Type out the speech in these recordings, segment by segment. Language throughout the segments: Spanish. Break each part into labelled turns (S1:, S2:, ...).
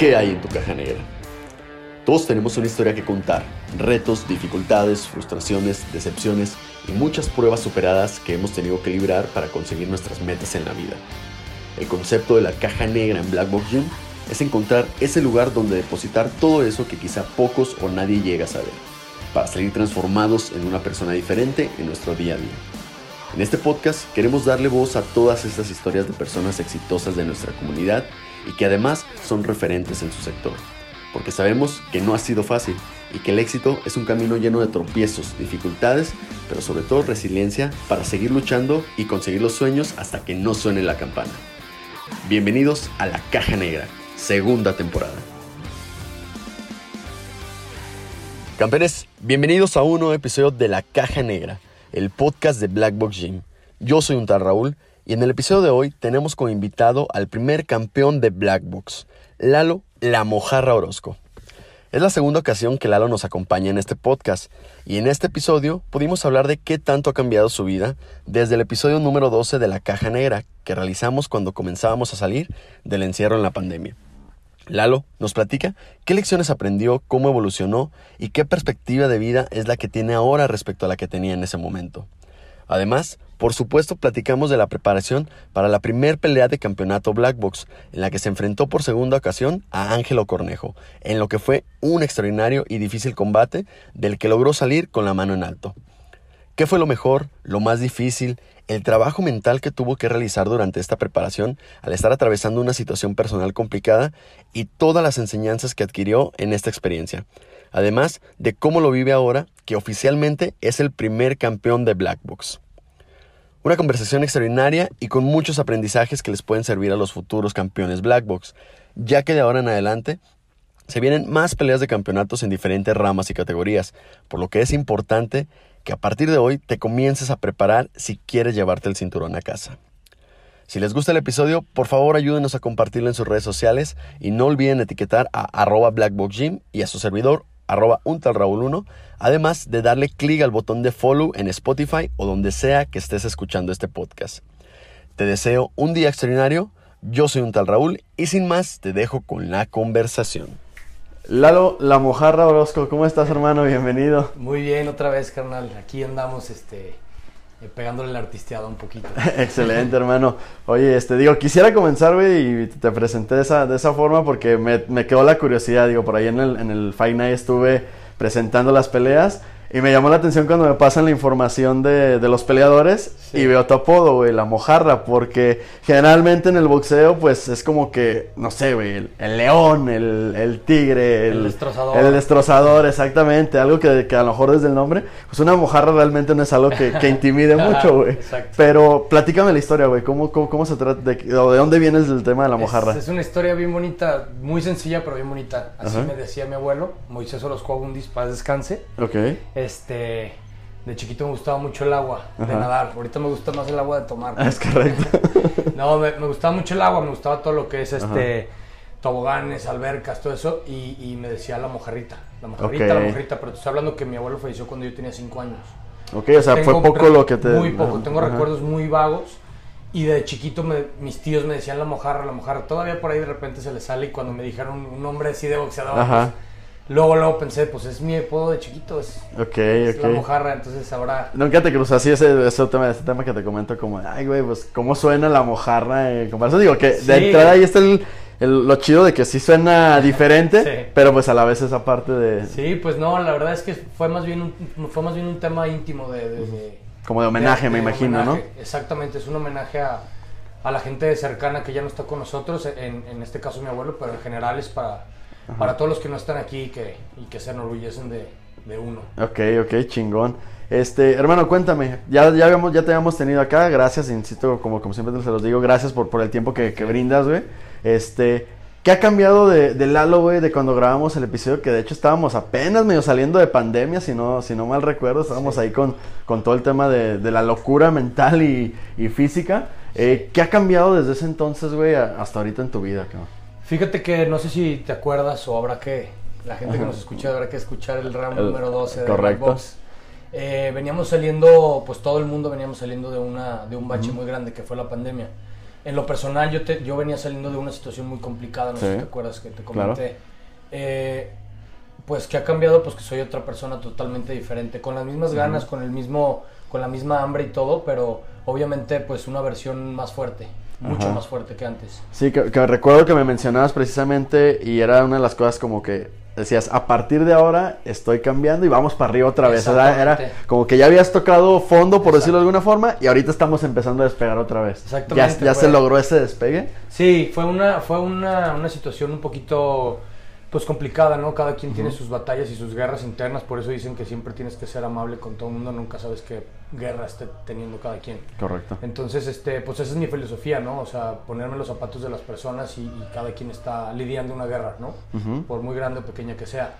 S1: ¿Qué hay en tu caja negra? Todos tenemos una historia que contar, retos, dificultades, frustraciones, decepciones y muchas pruebas superadas que hemos tenido que librar para conseguir nuestras metas en la vida. El concepto de la caja negra en Black Box Gym es encontrar ese lugar donde depositar todo eso que quizá pocos o nadie llega a saber, para salir transformados en una persona diferente en nuestro día a día. En este podcast queremos darle voz a todas estas historias de personas exitosas de nuestra comunidad y que además son referentes en su sector, porque sabemos que no ha sido fácil y que el éxito es un camino lleno de tropiezos, dificultades, pero sobre todo resiliencia para seguir luchando y conseguir los sueños hasta que no suene la campana. Bienvenidos a La Caja Negra, segunda temporada. Campeones, bienvenidos a un nuevo episodio de La Caja Negra, el podcast de Black Box Gym. Yo soy un tal Raúl y en el episodio de hoy tenemos como invitado al primer campeón de Black Box, Lalo La Mojarra Orozco. Es la segunda ocasión que Lalo nos acompaña en este podcast y en este episodio pudimos hablar de qué tanto ha cambiado su vida desde el episodio número 12 de La Caja Negra que realizamos cuando comenzábamos a salir del encierro en la pandemia. Lalo nos platica qué lecciones aprendió, cómo evolucionó y qué perspectiva de vida es la que tiene ahora respecto a la que tenía en ese momento. Además, por supuesto, platicamos de la preparación para la primer pelea de campeonato Black Box, en la que se enfrentó por segunda ocasión a Ángelo Cornejo, en lo que fue un extraordinario y difícil combate del que logró salir con la mano en alto. ¿Qué fue lo mejor, lo más difícil, el trabajo mental que tuvo que realizar durante esta preparación al estar atravesando una situación personal complicada y todas las enseñanzas que adquirió en esta experiencia? Además de cómo lo vive ahora, que oficialmente es el primer campeón de Black Box. Una conversación extraordinaria y con muchos aprendizajes que les pueden servir a los futuros campeones Black Box, ya que de ahora en adelante se vienen más peleas de campeonatos en diferentes ramas y categorías, por lo que es importante que a partir de hoy te comiences a preparar si quieres llevarte el cinturón a casa. Si les gusta el episodio, por favor ayúdenos a compartirlo en sus redes sociales y no olviden etiquetar a arroba blackboxgym y a su servidor arroba un tal Raúl 1, además de darle clic al botón de follow en Spotify o donde sea que estés escuchando este podcast. Te deseo un día extraordinario, yo soy un tal Raúl y sin más te dejo con la conversación. Lalo, la mojarra Orozco, ¿cómo estás hermano? Bienvenido.
S2: Muy bien, otra vez carnal, aquí andamos este pegándole la artisteada un poquito.
S1: Excelente, hermano. Oye, este, digo, quisiera comenzar, güey, y te presenté de esa, de esa forma porque me, me, quedó la curiosidad. Digo, por ahí en el, en el Fight Night estuve presentando las peleas y me llamó la atención cuando me pasan la información de, de los peleadores sí. y veo tu apodo, güey, la mojarra, porque generalmente en el boxeo, pues es como que, no sé, güey, el, el, león, el, el tigre,
S2: el, el, destrozador.
S1: El destrozador, exactamente, algo que, que, a lo mejor desde el nombre, pues una mojarra realmente no es algo que, que intimide mucho, güey. Pero platícame la historia, güey, ¿cómo, cómo, cómo, se trata, de, de dónde viene el tema de la mojarra?
S2: Es, es, una historia bien bonita, muy sencilla, pero bien bonita. Así Ajá. me decía mi abuelo, Moisés Orozco Abundis, paz descanse.
S1: Ok.
S2: Este, de chiquito me gustaba mucho el agua, Ajá. de nadar. Ahorita me gusta más el agua de tomar.
S1: Es correcto.
S2: no, me, me, gustaba mucho el agua, me gustaba todo lo que es este Ajá. toboganes, albercas, todo eso. Y, y, me decía la mojarrita, la mojarrita, okay. la mojarrita. Pero te estoy hablando que mi abuelo falleció cuando yo tenía 5 años.
S1: Ok, o sea, Tengo fue poco lo que te...
S2: Muy poco, tengo recuerdos muy vagos. Y de chiquito me, mis tíos me decían la mojarra, la mojarra. Todavía por ahí de repente se le sale y cuando me dijeron un nombre así de boxeador, Ajá. Pues, Luego, luego pensé, pues es mi apodo de chiquito, es,
S1: okay,
S2: es
S1: okay.
S2: la mojarra, entonces ahora...
S1: Nunca te cruzas así ese, ese, tema, ese tema que te comento como, ay güey, pues cómo suena la mojarra, como eso digo, que sí. de entrada ahí está el, el, lo chido de que sí suena diferente, sí. pero pues a la vez esa parte de...
S2: Sí, pues no, la verdad es que fue más bien un, fue más bien un tema íntimo de... de, de
S1: como de homenaje, de, me imagino,
S2: homenaje.
S1: ¿no?
S2: Exactamente, es un homenaje a, a la gente cercana que ya no está con nosotros, en, en este caso mi abuelo, pero en general es para Ajá. para todos los que no están aquí y que, y que se enorgullecen de, de, uno.
S1: Ok, ok, chingón. Este, hermano, cuéntame, ya, ya, habíamos, ya te habíamos tenido acá, gracias, insisto, como, como siempre se los digo, gracias por, por el tiempo que, que brindas, güey. Este, ¿qué ha cambiado de, de Lalo, güey, de cuando grabamos el episodio? Que de hecho estábamos apenas medio saliendo de pandemia, si no, si no mal recuerdo, estábamos sí. ahí con, con todo el tema de, de la locura mental y, y física. Eh, ¿Qué ha cambiado desde ese entonces, güey, hasta ahorita en tu vida, cabrón?
S2: Fíjate que no sé si te acuerdas o habrá que, la gente que nos escucha habrá que escuchar el round el, número 12 de
S1: correcto.
S2: Box. Eh, veníamos saliendo, pues todo el mundo veníamos saliendo de, una, de un bache uh -huh. muy grande que fue la pandemia. En lo personal, yo, te, yo venía saliendo de una situación muy complicada, no sé si te acuerdas que te comenté. Eh, pues que ha cambiado, pues que soy otra persona totalmente diferente, con las mismas ganas, con el mismo, con la misma hambre y todo, pero obviamente pues una versión más fuerte, mucho más fuerte que antes.
S3: Sí, que, recuerdo que me mencionabas precisamente y era una de las cosas como que decías, a partir de ahora estoy cambiando y vamos para arriba otra vez. era como que ya habías tocado fondo, por decirlo de alguna forma, y ahorita estamos empezando a despegar otra vez. Exactamente. ¿Ya, se logró ese despegue?
S2: Sí, fue una, fue una, una situación un poquito pues complicada, ¿no? Cada quien tiene sus batallas y sus guerras internas, por eso dicen que siempre tienes que ser amable con todo el mundo, nunca sabes qué guerra esté teniendo cada quien.
S3: Correcto.
S2: Entonces, este, pues esa es mi filosofía, ¿no? O sea, ponerme los zapatos de las personas y, cada quien está lidiando una guerra, ¿no? Por muy grande o pequeña que sea.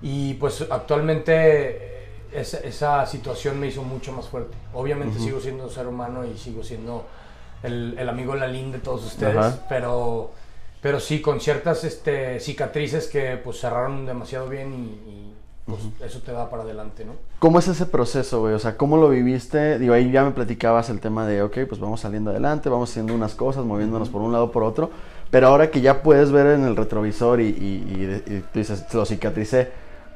S2: Y pues actualmente esa, situación me hizo mucho más fuerte. Obviamente sigo siendo ser humano y sigo siendo el, el amigo Lalín de todos ustedes, pero pero sí, con ciertas este, cicatrices que pues cerraron demasiado bien y, pues, eso te da para adelante, ¿no?
S3: ¿Cómo es ese proceso, güey? O sea, ¿cómo lo viviste? Digo, ahí ya me platicabas el tema de, ok, pues vamos saliendo adelante, vamos haciendo unas cosas, moviéndonos por un lado por otro, pero ahora que ya puedes ver en el retrovisor y, y, tú dices, lo cicatricé,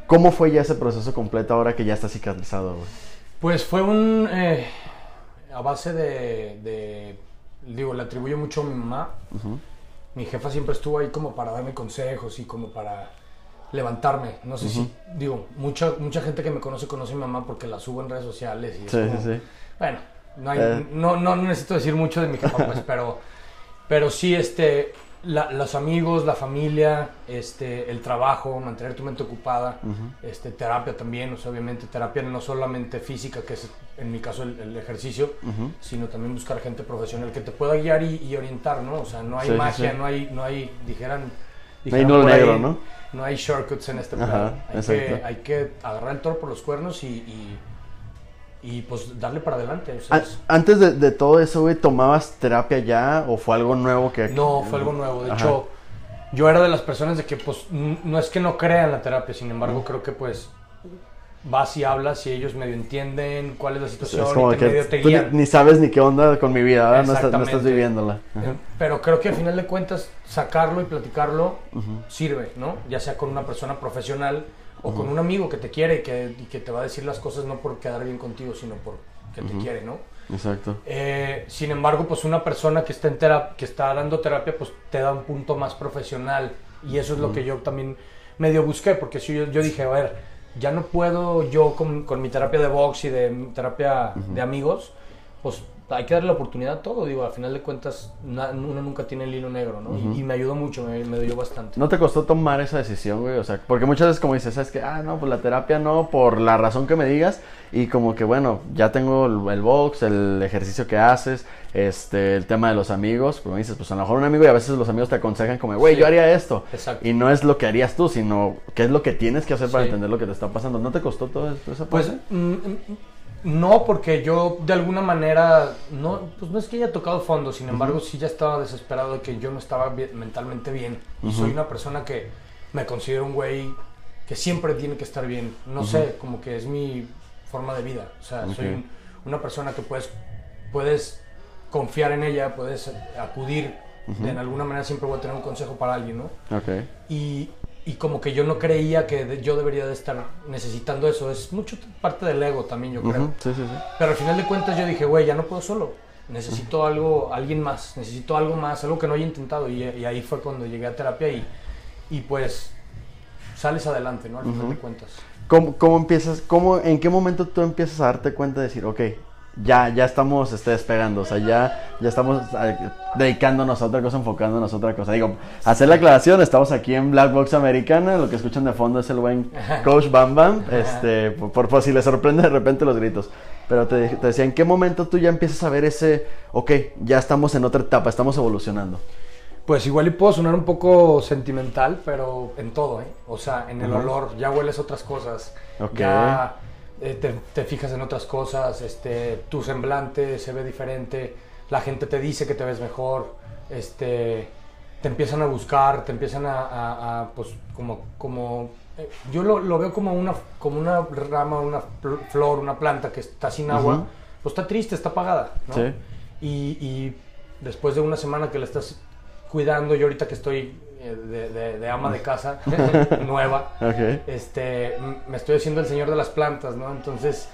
S3: ¿cómo fue ya ese proceso completo ahora que ya está cicatrizado, güey?
S2: Pues fue un... Eh, a base de, Digo, le atribuyo mucho a mi mamá mi jefa siempre estuvo ahí como para darme consejos y como para levantarme. No sé si, digo, mucha, mucha gente que me conoce conoce a mi mamá porque la subo en redes sociales. Y sí, sí. Bueno, eh. no, no, no, necesito decir mucho de mi jefa, pues, pero, pero sí, este, los amigos, la familia, este, el trabajo, mantener tu mente ocupada, este, terapia también, o sea, obviamente terapia no solamente física, que es en mi caso el, ejercicio, sino también buscar gente profesional que te pueda guiar y, orientar, ¿no? O sea, no hay magia, no hay, no hay, dijeran,
S3: no hay no negro, ¿no?
S2: No hay shortcuts en este plan. Hay que, hay que agarrar el toro por los cuernos y y pues darle para adelante.
S3: Antes de, todo eso, güey, ¿tomabas terapia ya o fue algo nuevo que...
S2: No, fue algo nuevo. De hecho, yo era de las personas de que pues no es que no crean la terapia, sin embargo creo que pues vas y hablas y ellos medio entienden cuál es la situación y te medio te guían.
S3: Ni, sabes ni qué onda con mi vida, no estás, no estás, viviéndola.
S2: Eh, pero creo que al final de cuentas sacarlo y platicarlo sirve, ¿no? Ya sea con una persona profesional o con un amigo que te quiere y que, que, te va a decir las cosas no por quedar bien contigo, sino por que te quiere, ¿no?
S3: Exacto.
S2: Eh, sin embargo, pues una persona que está, en que está dando terapia, pues te da un punto más profesional. Y eso es lo que yo también medio busqué, porque si yo, yo, dije, a ver, ya no puedo yo con, con mi terapia de box y de terapia de amigos, pues hay que darle la oportunidad a todo, digo, al final de cuentas uno nunca tiene el hilo negro, ¿no? y, me ayudó mucho, me, me dio bastante.
S3: ¿No te costó tomar esa decisión, güey? O sea, porque muchas veces como dices, es que, ah, no, pues la terapia no, por la razón que me digas, y como que, bueno, ya tengo el, box, el ejercicio que haces, este, el tema de los amigos, como dices, pues a lo mejor un amigo y a veces los amigos te aconsejan como, güey, yo haría esto.
S2: Exacto.
S3: Y no es lo que harías tú, sino qué es lo que tienes que hacer para entender lo que te está pasando. ¿No te costó todo eso?
S2: Pues... Mm, no, porque yo de alguna manera, no, pues no es que haya tocado fondo, sin embargo sí ya estaba desesperado de que yo no estaba mentalmente bien. Y soy una persona que me considero un güey que siempre tiene que estar bien. No sé, como que es mi forma de vida. O sea, soy una persona que puedes, puedes confiar en ella, puedes acudir. de, en alguna manera siempre voy a tener un consejo para alguien, ¿no?
S3: Okay.
S2: Y y como que yo no creía que yo debería de estar necesitando eso. Es mucho parte del ego también, yo creo.
S3: sí, sí, sí.
S2: Pero al final de cuentas yo dije, güey, ya no puedo solo. Necesito algo, alguien más. Necesito algo más, algo que no haya intentado. Y, ahí fue cuando llegué a terapia y, y pues sales adelante, ¿no? Al final de cuentas.
S3: ¿Cómo, ¿Cómo, empiezas, cómo, en qué momento tú empiezas a darte cuenta de decir, ok, ya, ya estamos este, despegando, o sea, ya, ya estamos eh, dedicándonos a otra cosa, enfocándonos a otra cosa. Digo, hacer la aclaración, estamos aquí en Black Box Americana, lo que escuchan de fondo es el buen Coach Bam Bam, este, por, por, si les sorprende de repente los gritos. Pero te, te, decía, ¿en qué momento tú ya empiezas a ver ese, ok, ya estamos en otra etapa, estamos evolucionando?
S2: Pues igual y puedo sonar un poco sentimental, pero en todo, ¿eh? O sea, en el olor, ya hueles otras cosas.
S3: Ok.
S2: Ya eh, te, fijas en otras cosas, este, tu semblante se ve diferente, la gente te dice que te ves mejor, este, te empiezan a buscar, te empiezan a, pues, como, como eh, yo lo, veo como una, como una rama, una flor, una planta que está sin agua, pues está triste, está apagada, ¿no? Y, después de una semana que la estás cuidando, yo ahorita que estoy eh, de, ama de casa nueva, este, me estoy haciendo el señor de las plantas, ¿no? Entonces,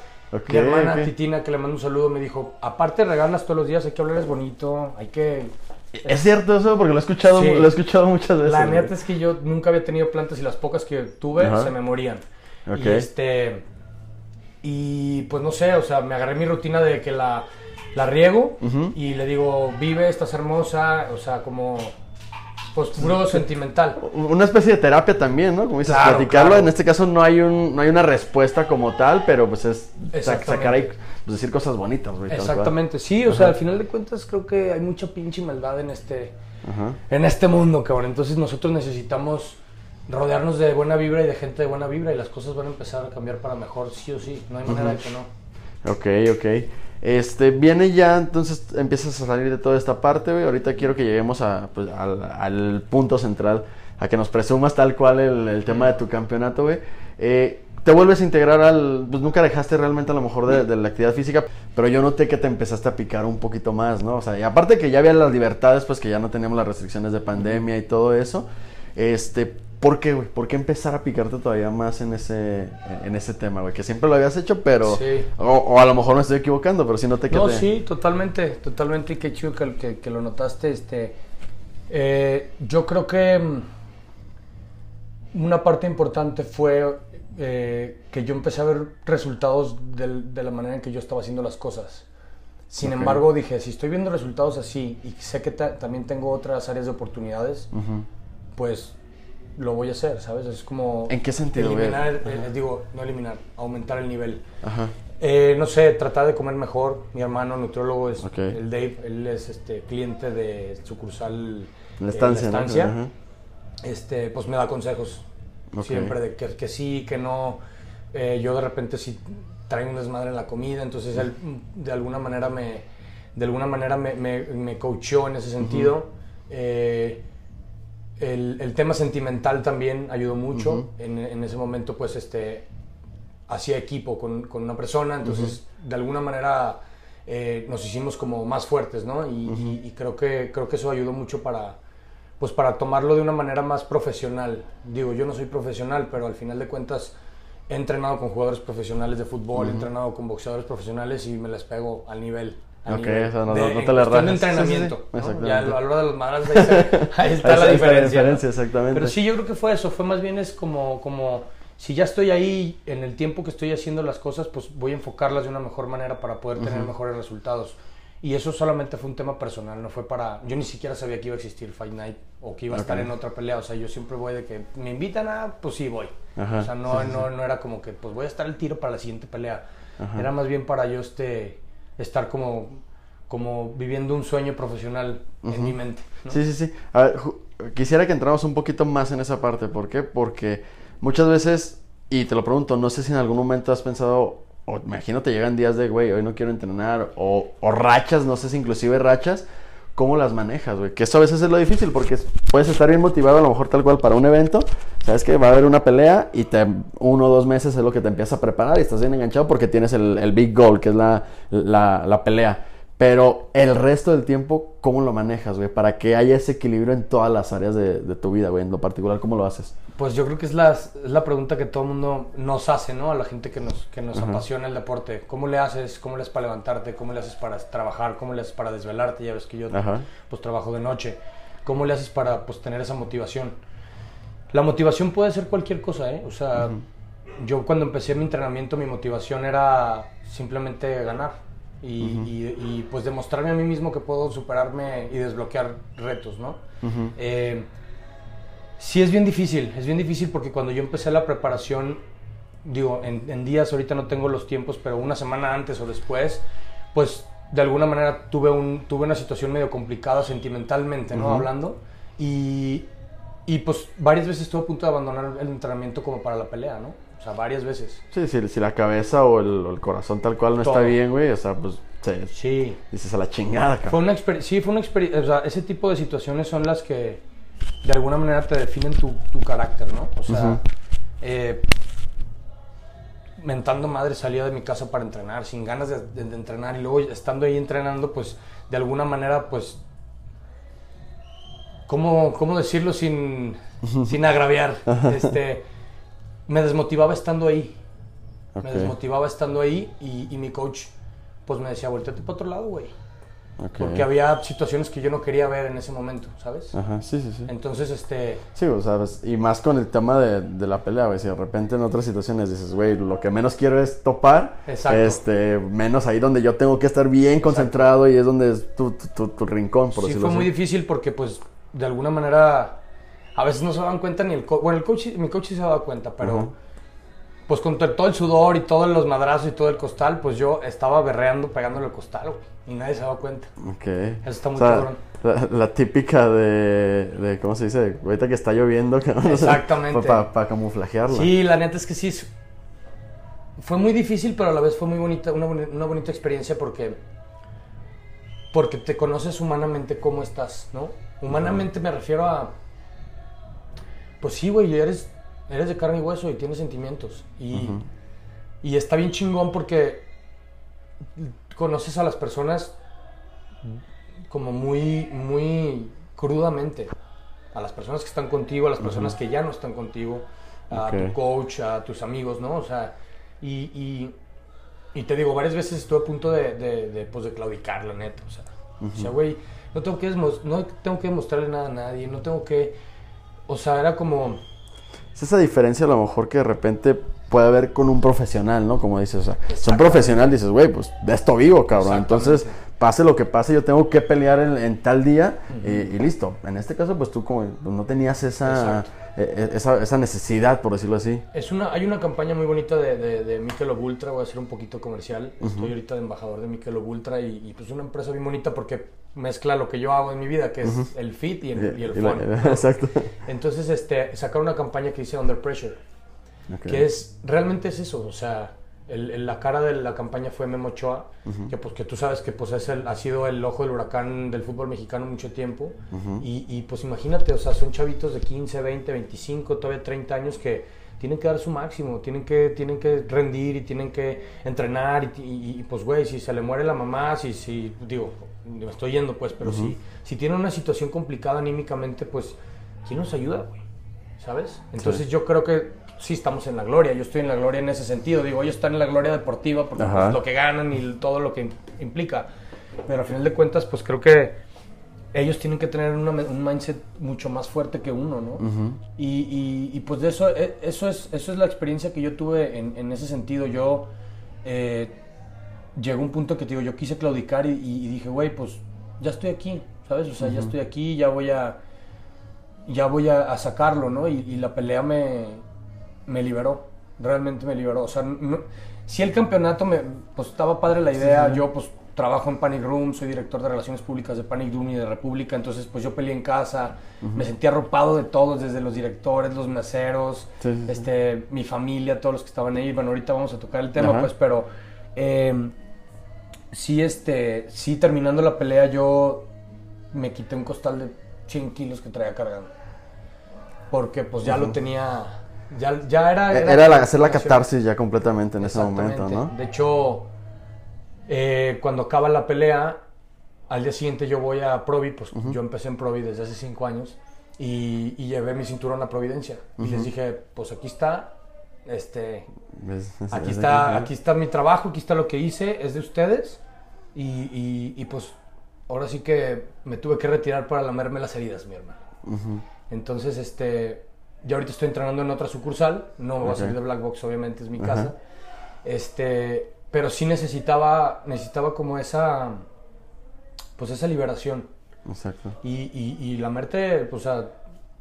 S2: mi hermana Titina, que le mando un saludo, me dijo, aparte regalas todos los días, hay que hablarles bonito, hay que...
S3: ¿Es cierto eso? Porque lo he escuchado, lo he escuchado muchas veces.
S2: La neta es que yo nunca había tenido plantas y las pocas que tuve se me morían. Y este... Y pues no sé, o sea, me agarré mi rutina de que la, la riego y le digo, vive, estás hermosa, o sea, como pues puro sentimental.
S3: Una especie de terapia también, ¿no? Como dices, platicarlo. En este caso no hay un, no hay una respuesta como tal, pero pues es sacar ahí, pues decir cosas bonitas, güey.
S2: Exactamente, sí, o sea, al final de cuentas creo que hay mucha pinche maldad en este, en este mundo, cabrón. Entonces nosotros necesitamos rodearnos de buena vibra y de gente de buena vibra y las cosas van a empezar a cambiar para mejor, sí o sí. No hay manera de que no.
S3: Ok, ok. Este, viene ya, entonces empiezas a salir de toda esta parte, güey. Ahorita quiero que lleguemos a, pues, al, punto central, a que nos presumas tal cual el, tema de tu campeonato, güey. Eh, te vuelves a integrar al. Pues nunca dejaste realmente a lo mejor de, la actividad física, pero yo noté que te empezaste a picar un poquito más, ¿no? O sea, y aparte que ya había las libertades, pues que ya no teníamos las restricciones de pandemia y todo eso. Este, ¿Por qué, güey? ¿Por qué empezar a picarte todavía más en ese, en ese tema, güey? Que siempre lo habías hecho, pero... Sí. O, a lo mejor me estoy equivocando, pero si no te
S2: No, sí, totalmente, totalmente. Y qué chido que, que, lo notaste. Este, eh, yo creo que mm, una parte importante fue eh, que yo empecé a ver resultados de, la manera en que yo estaba haciendo las cosas. Sin embargo, dije, si estoy viendo resultados así y sé que también tengo otras áreas de oportunidades, pues lo voy a hacer, ¿sabes? Es como...
S3: ¿En qué sentido?
S2: Eliminar, eh, digo, no eliminar, aumentar el nivel. Ajá. Eh, no sé, tratar de comer mejor. Mi hermano nutriólogo es el Dave, él es este cliente de sucursal
S3: la estancia, la estancia.
S2: Este, pues me da consejos siempre de que, que, sí, que no. Eh, yo de repente sí traigo un desmadre en la comida, entonces él de alguna manera me, de alguna manera me, me, me coachó en ese sentido. eh, el, tema sentimental también ayudó mucho. en, ese momento, pues, este, hacía equipo con, una persona, entonces, de alguna manera, eh, nos hicimos como más fuertes, ¿no? Y, creo, que, creo que eso ayudó mucho para, pues, para tomarlo de una manera más profesional. Digo, yo no soy profesional, pero al final de cuentas he entrenado con jugadores profesionales de fútbol, he entrenado con boxeadores profesionales y me les pego al nivel
S3: Ok, eso no, no, te le
S2: de entrenamiento. Ya a la hora de los madras ahí, está la diferencia.
S3: exactamente.
S2: Pero sí, yo creo que fue eso. Fue más bien es como, como si ya estoy ahí en el tiempo que estoy haciendo las cosas, pues voy a enfocarlas de una mejor manera para poder tener mejores resultados. Y eso solamente fue un tema personal, no fue para... Yo ni siquiera sabía que iba a existir Fight Night o que iba a estar en otra pelea. O sea, yo siempre voy de que me invitan a, pues sí voy. o sea, no, no, no era como que, pues voy a estar el tiro para la siguiente pelea. Era más bien para yo este estar como, como viviendo un sueño profesional en mi mente.
S3: Sí, sí, sí. A ver, quisiera que entramos un poquito más en esa parte. ¿Por qué? Porque muchas veces, y te lo pregunto, no sé si en algún momento has pensado, o imagino te llegan días de, güey, hoy no quiero entrenar, o, o rachas, no sé si inclusive rachas, ¿cómo las manejas, güey? Que eso a veces es lo difícil porque puedes estar bien motivado a lo mejor tal cual para un evento, sabes que va a haber una pelea y te, uno o dos meses es lo que te empieza a preparar y estás bien enganchado porque tienes el, big goal, que es la, la pelea. Pero el resto del tiempo, ¿cómo lo manejas, güey? Para que haya ese equilibrio en todas las áreas de, de tu vida, güey. En lo particular, ¿cómo lo haces?
S2: Pues yo creo que es la, es la pregunta que todo el mundo nos hace, ¿no? A la gente que nos, que nos apasiona el deporte. ¿Cómo le haces? ¿Cómo le haces para levantarte? ¿Cómo le haces para trabajar? ¿Cómo le haces para desvelarte? Ya ves que yo pues trabajo de noche. ¿Cómo le haces para pues tener esa motivación? La motivación puede ser cualquier cosa, ¿eh? O sea, yo cuando empecé mi entrenamiento mi motivación era simplemente ganar y, pues demostrarme a mí mismo que puedo superarme y desbloquear retos, ¿no? Eh, sí es bien difícil, es bien difícil porque cuando yo empecé la preparación, digo, en, días ahorita no tengo los tiempos, pero una semana antes o después, pues de alguna manera tuve, un, tuve una situación medio complicada sentimentalmente, ¿no? Hablando. Y, y pues varias veces estuve a punto de abandonar el entrenamiento como para la pelea, ¿no? O sea, varias veces.
S3: Sí, si, si la cabeza o el, corazón tal cual no está bien, güey, o sea, pues
S2: sí.
S3: dices a la chingada, cabrón.
S2: Fue una sí, fue una experiencia, o sea, ese tipo de situaciones son las que de alguna manera te definen tu, tu carácter, ¿no? O sea, eh, mentando madre salía de mi casa para entrenar, sin ganas de, entrenar y luego estando ahí entrenando, pues de alguna manera, pues ¿cómo, cómo decirlo sin, sin agraviar? Este, me desmotivaba estando ahí. Me
S3: Ok.
S2: desmotivaba estando ahí y, y mi coach pues me decía, volteate para otro lado, güey.
S3: Ok.
S2: Porque había situaciones que yo no quería ver en ese momento, ¿sabes?
S3: Ajá, sí, sí, sí.
S2: Entonces, este,
S3: Sí, o sea, pues, y más con el tema de, de la pelea, güey. Si de repente en otras situaciones dices, güey, lo que menos quiero es topar.
S2: Exacto.
S3: Este, menos ahí donde yo tengo que estar bien concentrado y es donde es tu, tu, tu- tu rincón, por
S2: sí fue muy
S3: así.
S2: difícil porque pues de alguna manera a veces no se daban cuenta ni el coach, bueno, el coach, mi coach sí se daba cuenta, pero pues con to- todo el sudor y todos los madrazos y todo el costal, pues yo estaba berreando pegándole el costal, güey, y nadie se daba cuenta.
S3: Ok.
S2: Eso está muy
S3: O sea,
S2: cabrón.
S3: La, la típica de, de, ¿cómo se dice? Ahorita que está lloviendo.
S2: Exactamente.
S3: Para camuflajearla.
S2: Sí, la neta es que sí. Fue muy difícil, pero a la vez fue muy bonita, una, una bonita experiencia porque, porque te conoces humanamente cómo estás, ¿no? Humanamente me refiero a, pues sí, güey, eres, eres de carne y hueso y tienes sentimientos. Y, y está bien chingón porque conoces a las personas como muy, muy crudamente. A las personas que están contigo, a las personas que ya no están contigo, a tu coach, a tus amigos, ¿no? O sea, y, y, y te digo, varias veces estuve a punto de, de, de, pues, de claudicar, la neta. O sea, o sea, güey, no, tengo que desmos- no tengo que demostrarle nada a nadie, no tengo que... O sea, era como...
S3: Es esa diferencia a lo mejor que de repente puede haber con un profesional, ¿no? Como dices, o sea, son
S2: Exactamente.
S3: profesional, dices, güey, pues de esto vivo, cabrón. Entonces. Pase lo que pase, yo tengo que pelear en, en tal día y, y listo. En este caso, pues tú como pues, no tenías esa, eh, eh, esa, esa necesidad, por decirlo así.
S2: Es una, hay una campaña muy bonita de, de, de Michelob Ultra, voy a hacer un poquito comercial. Estoy ahorita de embajador de Michelob Ultra y, y pues una empresa bien bonita porque mezcla lo que yo hago en mi vida, que es el fit y el, y el
S3: Y la-
S2: fun.
S3: exacto.
S2: Entonces, este, sacaron una campaña que dice Under Pressure, que es, realmente es eso, o sea, el- el- la cara de la campaña fue Memo Ochoa, que pues que tú sabes que pues es el, ha sido el ojo del huracán del fútbol mexicano mucho tiempo, y, y, pues imagínate, o sea, son chavitos de 15, 20, 25, todavía 30 años que tienen que dar su máximo, tienen que, tienen que rendir y tienen que entrenar, y, y- y, pues güey, si se le muere la mamá, si, si digo, me estoy yendo pues, pero si, si tienen una situación complicada anímicamente, pues, ¿quién nos ayuda, güey? ¿sabes? Entonces yo creo que sí estamos en la gloria, yo estoy en la gloria en ese sentido, digo, ellos están en la gloria deportiva porque pues, lo que ganan y todo lo que im- implica, pero al final de cuentas pues creo que ellos tienen que tener una un mindset mucho más fuerte que uno, ¿no? y, y- y, pues de eso, e- eso es, eso es la experiencia que yo tuve en, en ese sentido, yo eh, llegó un punto que te digo, yo quise claudicar y, y- dije, güey, pues ya estoy aquí, ¿sabes? O sea, ya estoy aquí, ya voy a ya voy a, a sacarlo, ¿no? Y, y la pelea me, me liberó, realmente me liberó. O sea, no- si el campeonato me, pues estaba padre la idea, yo pues trabajo en Panic Room, soy director de relaciones públicas de Panic Room y de República, entonces pues yo peleé en casa, me sentí arropado de todos, desde los directores, los meseros,
S3: Sí,
S2: este, mi familia, todos los que estaban ahí. Bueno, ahorita vamos a tocar el tema,
S3: Ajá.
S2: pues, pero eh, sí, este, sí terminando la pelea yo me quité un costal de 100 kilos que traía cargando. Porque pues ya lo tenía, ya, ya era...
S3: Era, la- hacer la catarsis ya completamente en ese momento. ¿no?
S2: De hecho, eh, cuando acaba la pelea, al día siguiente yo voy a Provi, pues yo empecé en Provi desde hace cinco años y, y llevé mi cinturón a Providencia. Y les dije, pues aquí está, este,
S3: ¿Ves? Es-
S2: aquí
S3: es-
S2: está,
S3: es-
S2: aquí está mi trabajo, aquí está lo que hice, es de ustedes. Y, y- y, pues ahora sí que me tuve que retirar para lamerme las heridas, mi hermano. Entonces, este, yo ahorita estoy entrenando en otra sucursal, no voy a salir de Black Box, obviamente es mi
S3: Ajá.
S2: casa. Este, pero sí necesitaba, necesitaba como esa, pues esa liberación.
S3: Exacto.
S2: Y, y, y lamerte, pues a,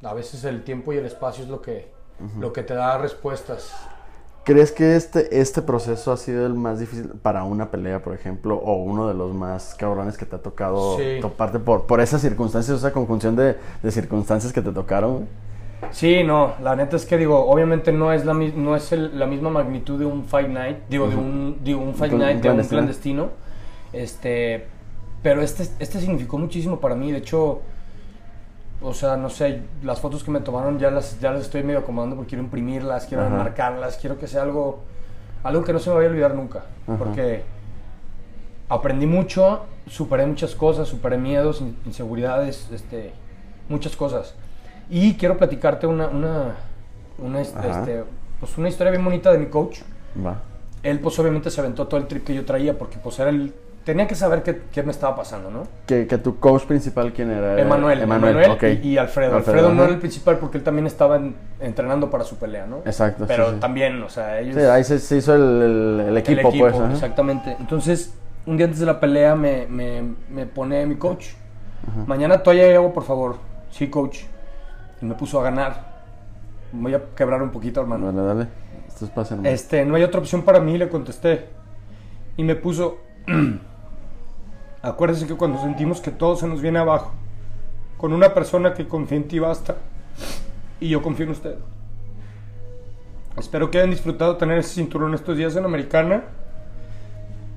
S2: a veces el tiempo y el espacio es lo que, lo que te da respuestas.
S3: ¿Crees que este, este proceso ha sido el más difícil para una pelea, por ejemplo, o uno de los más cabrones que te ha tocado
S2: Sí.
S3: toparte por, por esas circunstancias, esa conjunción de, de circunstancias que te tocaron?
S2: Sí, no, la neta es que digo, obviamente no es la, no es el- la misma magnitud de un Fight Night, digo, de un, digo, un Fight Night, de un
S3: clandestino.
S2: este, pero este, este significó muchísimo para mí, de hecho, o sea, no sé, las fotos que me tomaron ya las, ya las estoy medio acomodando porque quiero imprimirlas, quiero
S3: Ajá.
S2: marcarlas, quiero que sea algo, algo que no se me vaya a olvidar nunca,
S3: Ajá.
S2: porque aprendí mucho, superé muchas cosas, superé miedos, in- inseguridades, este, muchas cosas. Y quiero platicarte una, una, una, este, pues una historia bien bonita de mi coach. Va. Él pues obviamente se aventó todo el trip que yo traía porque pues era el tenía que saber qué, qué me estaba pasando, ¿no?
S3: ¿Que, tu coach principal quién era?
S2: Emanuel. Emanuel, y, Alfredo. Alfredo, no era el principal porque él también estaba entrenando para su pelea, ¿no?
S3: Exacto.
S2: Pero también, o sea, ellos...
S3: Sí, ahí se, hizo el, el, equipo, pues.
S2: Exactamente. Entonces, un día antes de la pelea me, me, me pone mi coach. Mañana toalla y agua, por favor. Sí, coach. Y me puso a ganar. Voy a quebrar un poquito, hermano.
S3: Dale, dale. Esto es pasa,
S2: Este, no hay otra opción para mí, le contesté. Y me puso... Acuérdese que cuando sentimos que todo se nos viene abajo, con una persona que confía en ti basta, y yo confío en usted. Espero que hayan disfrutado tener ese cinturón estos días en Americana,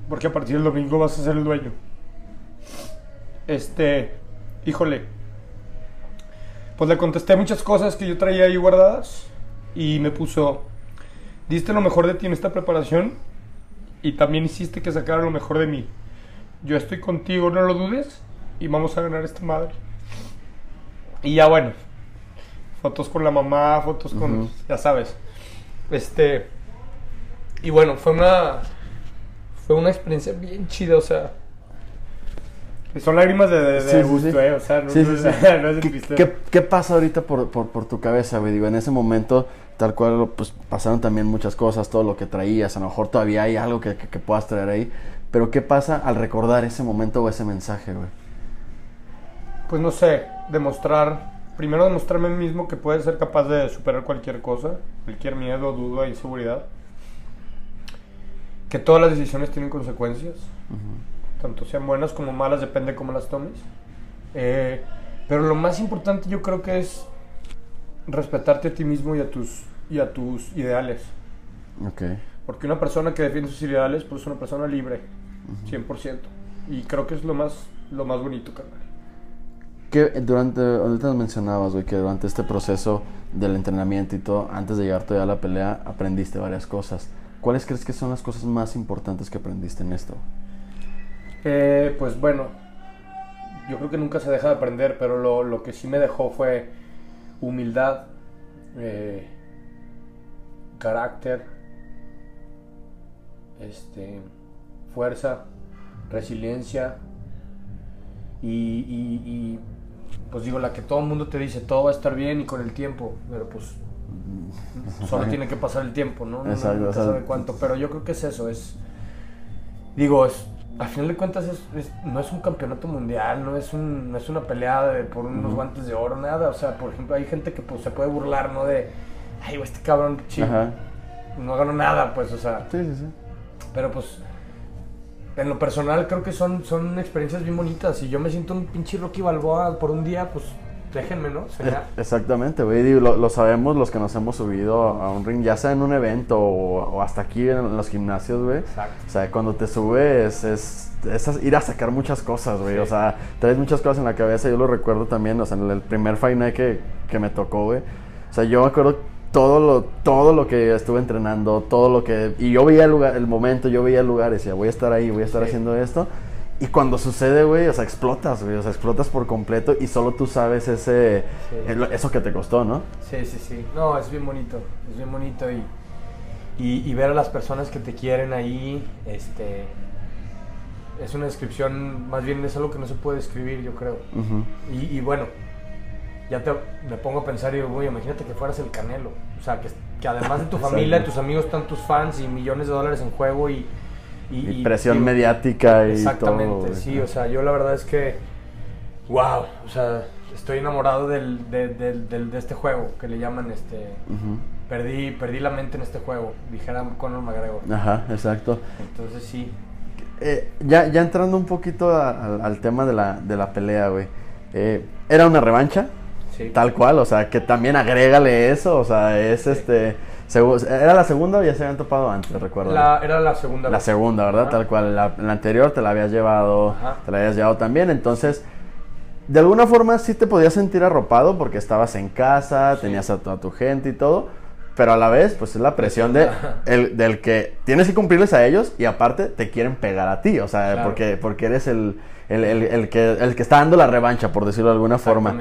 S2: porque a partir del domingo vas a ser el dueño. Este, híjole, pues le contesté muchas cosas que yo traía ahí guardadas y me puso, diste lo mejor de ti en esta preparación y también hiciste que sacara lo mejor de mí yo estoy contigo, no lo dudes, y vamos a ganar esta madre. Y ya bueno, fotos con la mamá, fotos con, ya sabes. Este, y bueno, fue una, fue una experiencia bien chida, o sea. Son lágrimas de, gusto, Eh, o sea, no, es
S3: de ¿Qué, ¿Qué, pasa ahorita por, por, por tu cabeza, güey? Digo, en ese momento, tal cual, pues pasaron también muchas cosas, todo lo que traías, a lo mejor todavía hay algo que, que, que puedas traer ahí, pero ¿qué pasa al recordar ese momento o ese mensaje, güey?
S2: Pues no sé, demostrar, primero demostrarme a mí mismo que puedes ser capaz de superar cualquier cosa, cualquier miedo, duda, inseguridad. Que todas las decisiones tienen consecuencias, tanto sean buenas como malas, depende cómo las tomes. Eh, pero lo más importante yo creo que es respetarte a ti mismo y a tus, y a tus ideales.
S3: Okay.
S2: Porque una persona que defiende sus ideales, pues es una persona libre, 100%. Y creo que es lo más, lo más bonito, carnal.
S3: Que durante, ahorita mencionabas, güey, que durante este proceso del entrenamiento y todo, antes de llegar todavía a la pelea, aprendiste varias cosas. ¿Cuáles crees que son las cosas más importantes que aprendiste en esto?
S2: Eh, pues bueno, yo creo que nunca se deja de aprender, pero lo, lo que sí me dejó fue humildad, eh, carácter, este, fuerza, resiliencia y, pues digo, la que todo el mundo te dice, todo va a estar bien y con el tiempo, pero pues solo tiene que pasar el tiempo, ¿no? No, sabe cuánto, pero yo creo que es eso, es, digo, es, al final de cuentas no es un campeonato mundial, no es, un, no es una pelea por unos guantes de oro, nada, o sea, por ejemplo, hay gente que pues se puede burlar, ¿no? De, ay, este cabrón, chido, no ganó nada, pues, o sea.
S3: Sí, sí, sí.
S2: Pero pues, en lo personal creo que son, son experiencias bien bonitas. Y yo me siento un pinche Rocky Balboa por un día, pues déjenme, ¿no?
S3: Exactamente, güey. Lo, lo, sabemos los que nos hemos subido a un ring, ya sea en un evento o, hasta aquí en los gimnasios, güey. Exacto. O sea, cuando te subes es, es, ir a sacar muchas cosas, güey. O sea, traes muchas cosas en la cabeza. Yo lo recuerdo también, o sea, en el primer Fight Night que, que me tocó, güey. O sea, yo me acuerdo todo lo, todo lo que estuve entrenando, todo lo que... Y yo veía el, lugar, el momento, yo veía el lugar y decía, voy a estar ahí, voy a estar haciendo esto. Y cuando sucede, güey, o sea, explotas, güey, o sea, explotas por completo y solo tú sabes ese, eso que te costó, ¿no?
S2: Sí, sí, sí. No, es bien bonito, es bien bonito y, y, ver a las personas que te quieren ahí, este, es una descripción, más bien es algo que no se puede describir, yo creo. y, y bueno, ya te, me pongo a pensar y digo, güey, imagínate que fueras el Canelo. O sea, que, que además de tu familia, y tus amigos, están tus fans y millones de dólares en juego y...
S3: Y, presión mediática y
S2: Exactamente, sí. O sea, yo la verdad es que, wow, o sea, estoy enamorado del, de este juego que le llaman este... Perdí, perdí la mente en este juego, dijera Conor McGregor.
S3: Ajá, exacto.
S2: Entonces sí.
S3: Eh, ya, ya entrando un poquito al tema de la, de la pelea, güey. Eh, ¿Era una revancha? Tal cual, o sea, que también agrégale eso, o sea, es este... ¿Era la segunda o ya se habían topado antes, recuerdo?
S2: era la segunda.
S3: La segunda, ¿verdad? Tal cual. La, anterior te la habías llevado, te la habías llevado también. Entonces, de alguna forma sí te podías sentir arropado porque estabas en casa, tenías a toda tu gente y todo. Pero a la vez, pues es la presión de, el, del que tienes que cumplirles a ellos y aparte te quieren pegar a ti. O sea, porque, porque eres el, el, el, que, el que está dando la revancha, por decirlo de alguna forma.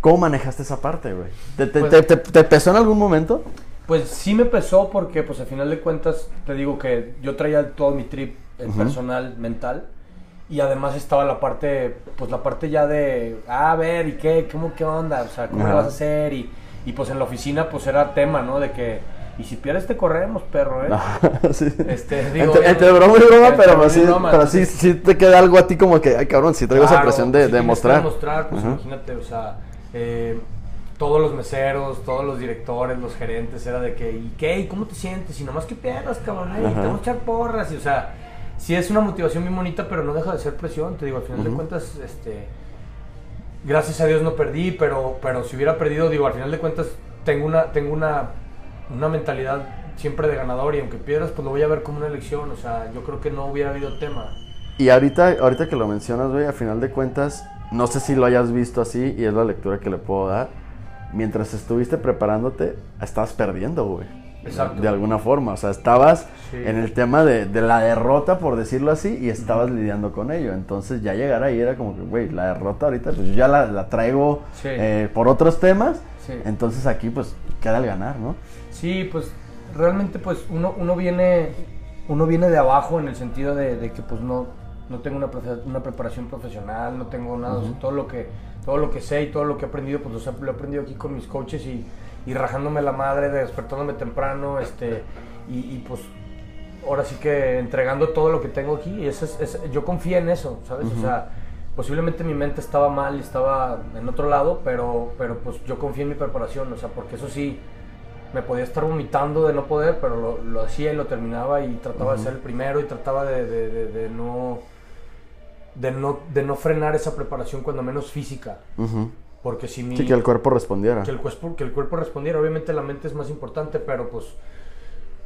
S3: ¿Cómo manejaste esa parte, güey? ¿Te, te,
S2: Pues-
S3: te- te pesó en algún momento?
S2: Pues sí me pesó porque, pues al final de cuentas, te digo que yo traía todo mi trip eh, personal, mental. Y además estaba la parte, pues la parte ya de, ah, a ver, ¿y qué? ¿Cómo qué onda? O sea, ¿cómo lo vas a hacer? Y, y pues en la oficina, pues era tema, ¿no? De que, y si pierdes te corremos, perro, ¿eh?
S3: sí.
S2: Este, digo,
S3: entre, entre broma y broma,
S2: entre
S3: pero,
S2: broma
S3: sí,
S2: broma,
S3: pero sí, sí te queda algo a ti como que, ay cabrón, si traigo esa
S2: Claro,
S3: presión de,
S2: si
S3: de mostrar.
S2: demostrar, pues imagínate, o sea, eh, todos los meseros, todos los directores, los gerentes, era de que, ¿y qué? ¿Y cómo te sientes? Y nomás que pierdas, cabrón, y te vamos a echar porras, y o sea, sí es una motivación bien bonita, pero no deja de ser presión, te digo, al final de cuentas, este, gracias a Dios no perdí, pero, pero si hubiera perdido, digo, al final de cuentas, tengo una, tengo una, una mentalidad siempre de ganador, y aunque pierdas, pues lo voy a ver como una elección, o sea, yo creo que no hubiera habido tema.
S3: Y ahorita, ahorita que lo mencionas, güey, a final de cuentas, no sé si lo hayas visto así y es la lectura que le puedo dar. Mientras estuviste preparándote, estabas perdiendo, güey.
S2: Exacto.
S3: De alguna forma. O sea, estabas
S2: Sí.
S3: en el tema de, de la derrota, por decirlo así, y estabas lidiando con ello. Entonces, ya llegar ahí era como que, güey, la derrota ahorita, pues yo ya la, la traigo
S2: Sí.
S3: eh, por otros temas.
S2: Sí.
S3: Entonces, aquí, pues, queda el ganar, ¿no?
S2: Sí, pues realmente pues uno, uno viene uno viene de abajo en el sentido de, de que pues no, no tengo una, una preparación profesional, no tengo nada, o sea, todo lo que todo lo que sé y todo lo que he aprendido pues lo, he aprendido aquí con mis coaches y, y rajándome la madre, despertándome temprano, este y, y, pues ahora sí que entregando todo lo que tengo aquí, y eso es, es- yo confío en eso, ¿sabes? O sea, posiblemente mi mente estaba mal, estaba en otro lado, pero, pero pues yo confío en mi preparación, o sea, porque eso sí, me podía estar vomitando de no poder, pero lo, lo hacía y lo terminaba y trataba de ser el primero y trataba de, de- de- de no, de, no, de no frenar esa preparación, cuando menos física, porque si mi...
S3: Sí, que el cuerpo respondiera.
S2: que el cuerpo, que el cuerpo respondiera. Obviamente la mente es más importante, pero pues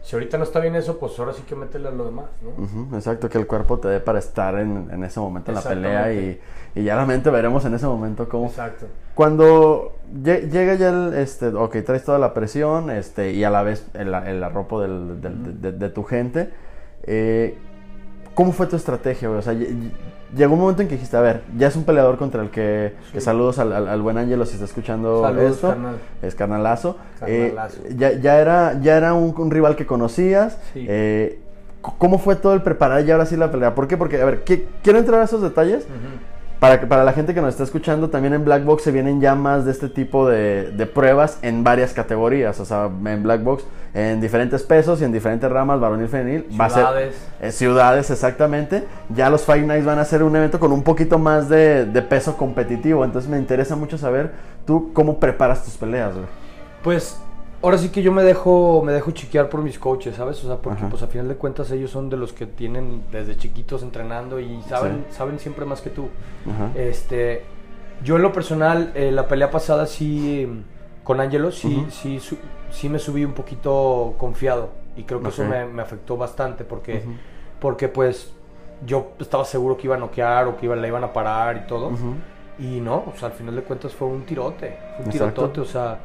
S2: si ahorita no está bien eso, pues ahora sí que métele a lo demás, ¿no?
S3: Exacto, que el cuerpo te dé para estar en, en ese momento en la pelea y, y ya la mente veremos en ese momento cómo...
S2: Exacto.
S3: Cuando lle- llega ya el, este, ok, traes toda la presión este, y a la vez el, el arropo del- del- de, de tu gente, eh, ¿cómo fue tu estrategia? O sea, llegó un momento en que dijiste, a ver, ya es un peleador contra el que, saludos al, al- al buen Ángelo si está escuchando
S2: Saludos,
S3: esto,
S2: carnal.
S3: es carnalazo. Eh,
S2: Carnalazo.
S3: ya, ya era, ya era un, un rival que conocías.
S2: Sí.
S3: eh, ¿Cómo fue todo el preparar ya ahora sí la pelea? ¿Por qué? Porque, a ver, qui- quiero entrar a esos detalles.
S2: Ujú.
S3: Para, que- para la gente que nos está escuchando, también en Black Box se vienen ya más de este tipo de, de pruebas en varias categorías. O sea, en Black Box, en diferentes pesos y en diferentes ramas, varonil, femenil. Va a ser,
S2: Ciudades.
S3: eh, ciudades, exactamente. Ya los Fight Nights van a ser un evento con un poquito más de, de peso competitivo. Entonces me interesa mucho saber tú cómo preparas tus peleas, güey.
S2: Pues ahora sí que yo me dejo me dejo chiquear por mis coaches, ¿sabes? O sea, porque
S3: Ajá.
S2: pues a final de cuentas ellos son de los que tienen desde chiquitos entrenando y saben saben siempre más que tú.
S3: Ajá.
S2: Este, yo en lo personal eh, la pelea pasada sí con Angelo sí sí su- sí me subí un poquito confiado y creo que eso me, me afectó bastante porque porque pues yo estaba seguro que iba a noquear o que iba, la iban a parar y todo. Y no, o sea, al final de cuentas fue un tirote, fue un
S3: Exacto.
S2: tirotote, o sea,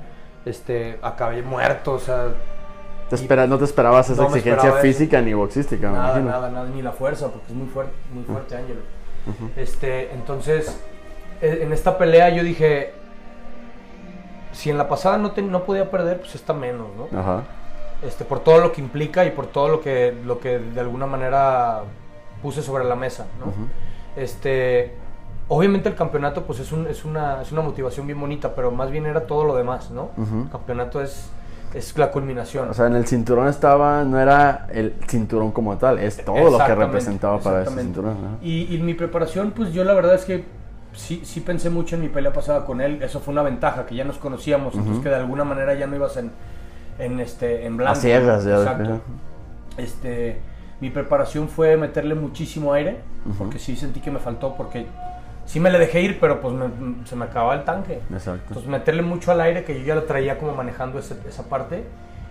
S2: este, acabé muerto, o sea,
S3: Te espera- no te esperabas esa
S2: No
S3: exigencia
S2: esperaba eso.
S3: física ni boxística, me
S2: nada,
S3: imagino.
S2: nada, nada, ni la fuerza, porque es muy fuerte, muy fuerte Ángelo. Este, entonces, e- en esta pelea yo dije, si en la pasada no, te- no podía perder, pues esta menos, ¿no?
S3: Ajá.
S2: Este, por todo lo que implica y por todo lo que, lo que de alguna manera puse sobre la mesa, ¿no? Este, obviamente el campeonato pues es, un- es, una, es una motivación bien bonita, pero más bien era todo lo demás, ¿no? El campeonato es, es la culminación.
S3: O sea, en el cinturón estaba, no era el cinturón como tal, es todo lo que representaba para ese cinturón.
S2: Y, y mi preparación, pues yo la verdad es que sí, sí pensé mucho en mi pelea pasada con él. Eso fue una ventaja, que ya nos conocíamos, entonces que de alguna manera ya no ibas en, en, este, en blanco.
S3: A ciegas, ya.
S2: Exacto. Este, mi preparación fue meterle muchísimo aire, porque sí sentí que me faltó, porque sí me le dejé ir, pero pues me- se me acababa el tanque.
S3: Exacto.
S2: Entonces meterle mucho al aire, que yo ya lo traía como manejando ese- esa parte,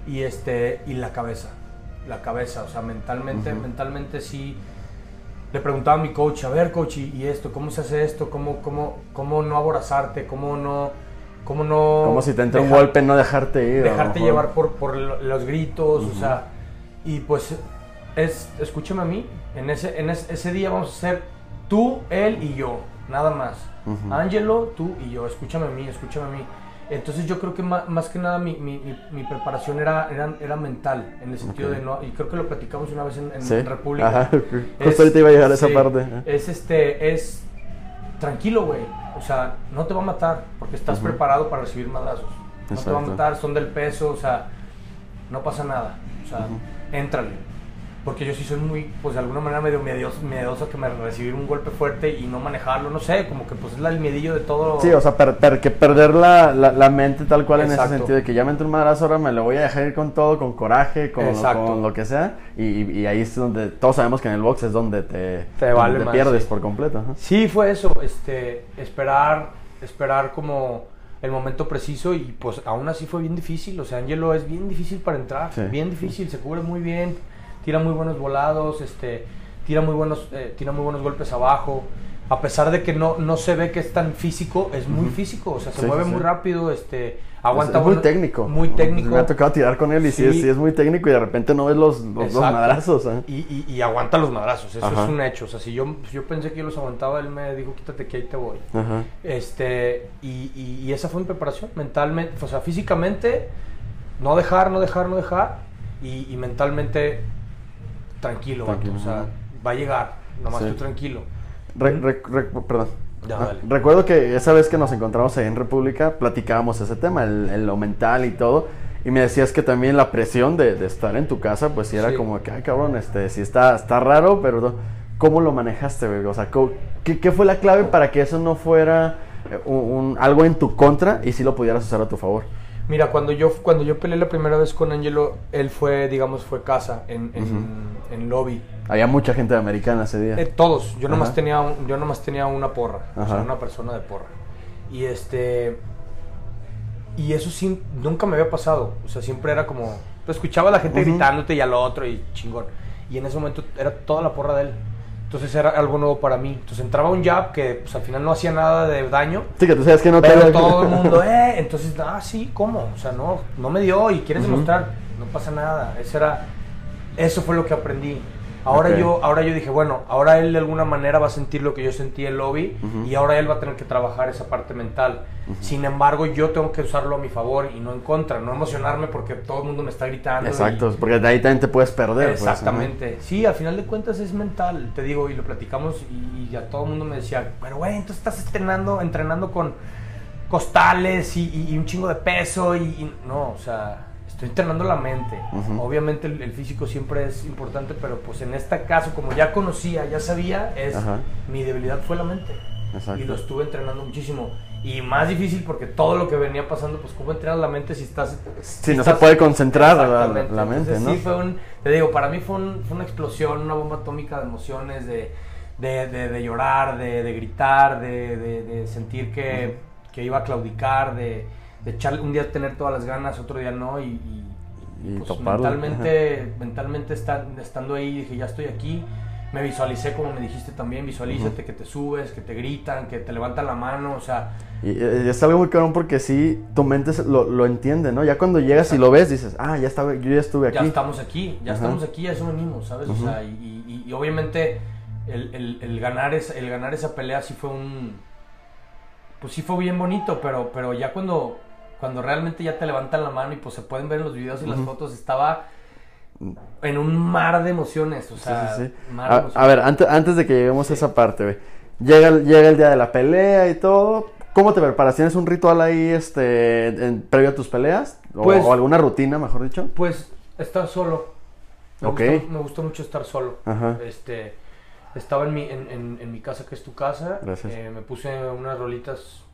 S2: y, este, y la cabeza, la cabeza, o sea, mentalmente, mentalmente sí. Le preguntaba a mi coach, a ver coach, y, y esto, ¿cómo se hace esto? ¿Cómo, cómo, cómo no aborazarte? ¿Cómo no, cómo no...
S3: Como si te entra un golpe, no dejarte ir.
S2: dejarte llevar por, por lo- los gritos, o sea, y pues es, escúchame a mí, en ese, en ese, ese día vamos a ser tú, él y yo. Nada más. Angelo, tú y yo, escúchame a mí, escúchame a mí. Entonces yo creo que más, que nada mi, mi, mi, preparación era, era, era, mental, en el sentido de no, y creo que lo platicamos una vez en, en República. Ajá.
S3: Justo ahorita iba a llegar a esa parte.
S2: Es este, es tranquilo, güey. O sea, no te va a matar porque estás preparado para recibir madrazos. No te va a matar, son del peso, o sea, no pasa nada. O sea, éntrale porque yo sí soy muy, pues de alguna manera medio miedoso, que me recibir un golpe fuerte y no manejarlo, no sé, como que pues es el miedillo de todo.
S3: Sí, o sea, que perder la, la, mente tal cual en ese sentido, de que ya me entró un madrazo, ahora me lo voy a dejar ir con todo, con coraje, con, con lo que sea, y, y, ahí es donde, todos sabemos que en el box es donde te, te, vale pierdes por completo.
S2: Sí, fue eso, este, esperar, esperar como el momento preciso y pues aún así fue bien difícil, o sea, Angelo es bien difícil para entrar, bien difícil, se cubre muy bien tira muy buenos volados, este, tira, muy buenos, eh, tira muy buenos golpes abajo. A pesar de que no, no se ve que es tan físico, es muy físico, o sea, se mueve muy rápido, este, aguanta
S3: es, muy técnico.
S2: Muy técnico.
S3: Me ha tocado tirar con él y sí, es, muy técnico y de repente no ves los, los, madrazos. ¿eh?
S2: Y, y, aguanta los madrazos, eso es un hecho. O sea, si yo, yo pensé que yo los aguantaba, él me dijo, quítate que ahí te voy. Este, y, y, esa fue mi preparación, mentalmente, o sea, físicamente, no dejar, no dejar, no dejar, y mentalmente tranquilo, o sea, va a llegar, nomás tú tranquilo.
S3: perdón. Recuerdo que esa vez que nos encontramos ahí en República, platicábamos ese tema, el, lo mental y todo. Y me decías que también la presión de, estar en tu casa, pues sí era como que, ay cabrón, este, sí está, está raro, pero ¿cómo lo manejaste, O sea, ¿qué, ¿qué, fue la clave para que eso no fuera eh, un, algo en tu contra y sí lo pudieras usar a tu favor?
S2: Mira, cuando yo, cuando yo peleé la primera vez con Angelo, él fue, digamos, fue casa en, en, lobby.
S3: Había mucha gente americana ese día.
S2: Eh, todos. Yo nomás, tenía, yo nomás tenía una porra. O sea, una persona de porra. Y este... Y eso sí, nunca me había pasado. O sea, siempre era como... Pues escuchaba a la gente gritándote y al otro y chingón. Y en ese momento era toda la porra de él. Entonces era algo nuevo para mí. Entonces entraba un jab que pues, al final no hacía nada de daño.
S3: Sí, que tú sabes que no
S2: pero todo el mundo, eh. Entonces, ah, sí, ¿cómo? O sea, no, no me dio y quieres demostrar, no pasa nada. Eso era, eso fue lo que aprendí. Ahora, yo, ahora yo dije, bueno, ahora él de alguna manera va a sentir lo que yo sentí en el lobby y ahora él va a tener que trabajar esa parte mental. Sin embargo, yo tengo que usarlo a mi favor y no en contra, no emocionarme porque todo el mundo me está gritando.
S3: Exacto, porque de ahí también te puedes perder.
S2: Pues, Exactamente. sí, al final de cuentas es mental, te digo, y lo platicamos y, ya todo el mundo me decía, pero güey, entonces estás entrenando, entrenando con costales y, un chingo de peso y no, o sea estoy entrenando la mente. Obviamente el, físico siempre es importante, pero pues en este caso, como ya conocía, ya sabía, es mi debilidad fue la mente. Y lo estuve entrenando muchísimo. Y más difícil porque todo lo que venía pasando, pues cómo entrenas la mente si estás...
S3: Si, no se puede concentrar la, mente, ¿no?
S2: Sí, fue un, te digo, para mí fue, una explosión, una bomba atómica de emociones, de, de, llorar, de, gritar, de, sentir que, que iba a claudicar, de de un día tener todas las ganas, otro día no, y, pues mentalmente, mentalmente estando ahí dije, ya estoy aquí, me visualicé como me dijiste también, visualízate que te subes, que te gritan, que te levantan la mano, o sea...
S3: Y, es algo muy cabrón porque sí, tu mente lo, lo entiende, ¿no? Ya cuando llegas y lo ves, dices, ah, ya estaba, yo ya estuve aquí.
S2: Ya estamos aquí, ya estamos aquí, a eso venimos, ¿sabes? O sea, y, obviamente el, el, ganar esa, el ganar esa pelea sí fue un... Pues sí fue bien bonito, pero, pero ya cuando cuando realmente ya te levantan la mano y pues se pueden ver en los videos y las fotos, estaba en un mar de emociones, o sea,
S3: a, ver, antes, antes de que lleguemos a esa parte, llega, llega el día de la pelea y todo, ¿cómo te preparas? ¿Tienes un ritual ahí este, previo a tus peleas? Pues o, alguna rutina, mejor dicho?
S2: Pues estar solo. Me, gustó, me gustó mucho estar solo. Este, estaba en mi, en, en, mi casa, que es tu casa. Eh, me puse unas rolitas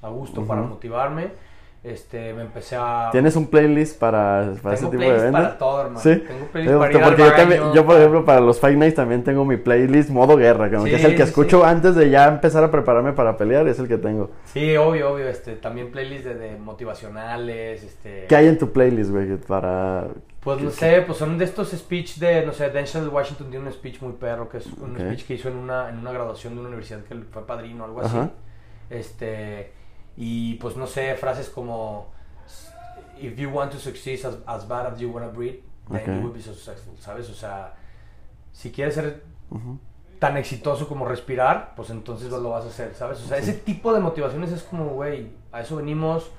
S2: a gusto para motivarme este, me empecé a...
S3: ¿Tienes un playlist para, para ese tipo de eventos?
S2: para todo, hermano. ¿Sí? Tengo playlist para
S3: ir Porque yo, también, yo, por ejemplo, para los Fight Nights también tengo mi playlist modo guerra, que es el que escucho antes de ya empezar a prepararme para pelear, es el que tengo.
S2: Sí, obvio, obvio, este, también playlist de, motivacionales, este...
S3: ¿Qué hay en tu playlist, güey, para...
S2: Pues no sé, pues son de estos speech de, no sé, Denzel Washington tiene un speech muy perro, que es un speech que hizo en una, en una graduación de una universidad que fue padrino o algo así. Este y pues no sé, frases como if you want to succeed as, as bad as you want to breathe, then you will be successful, ¿sabes? O sea, si quieres ser tan exitoso como respirar, pues entonces lo vas a hacer, ¿sabes? O sea, ese tipo de motivaciones es como, güey, a eso venimos,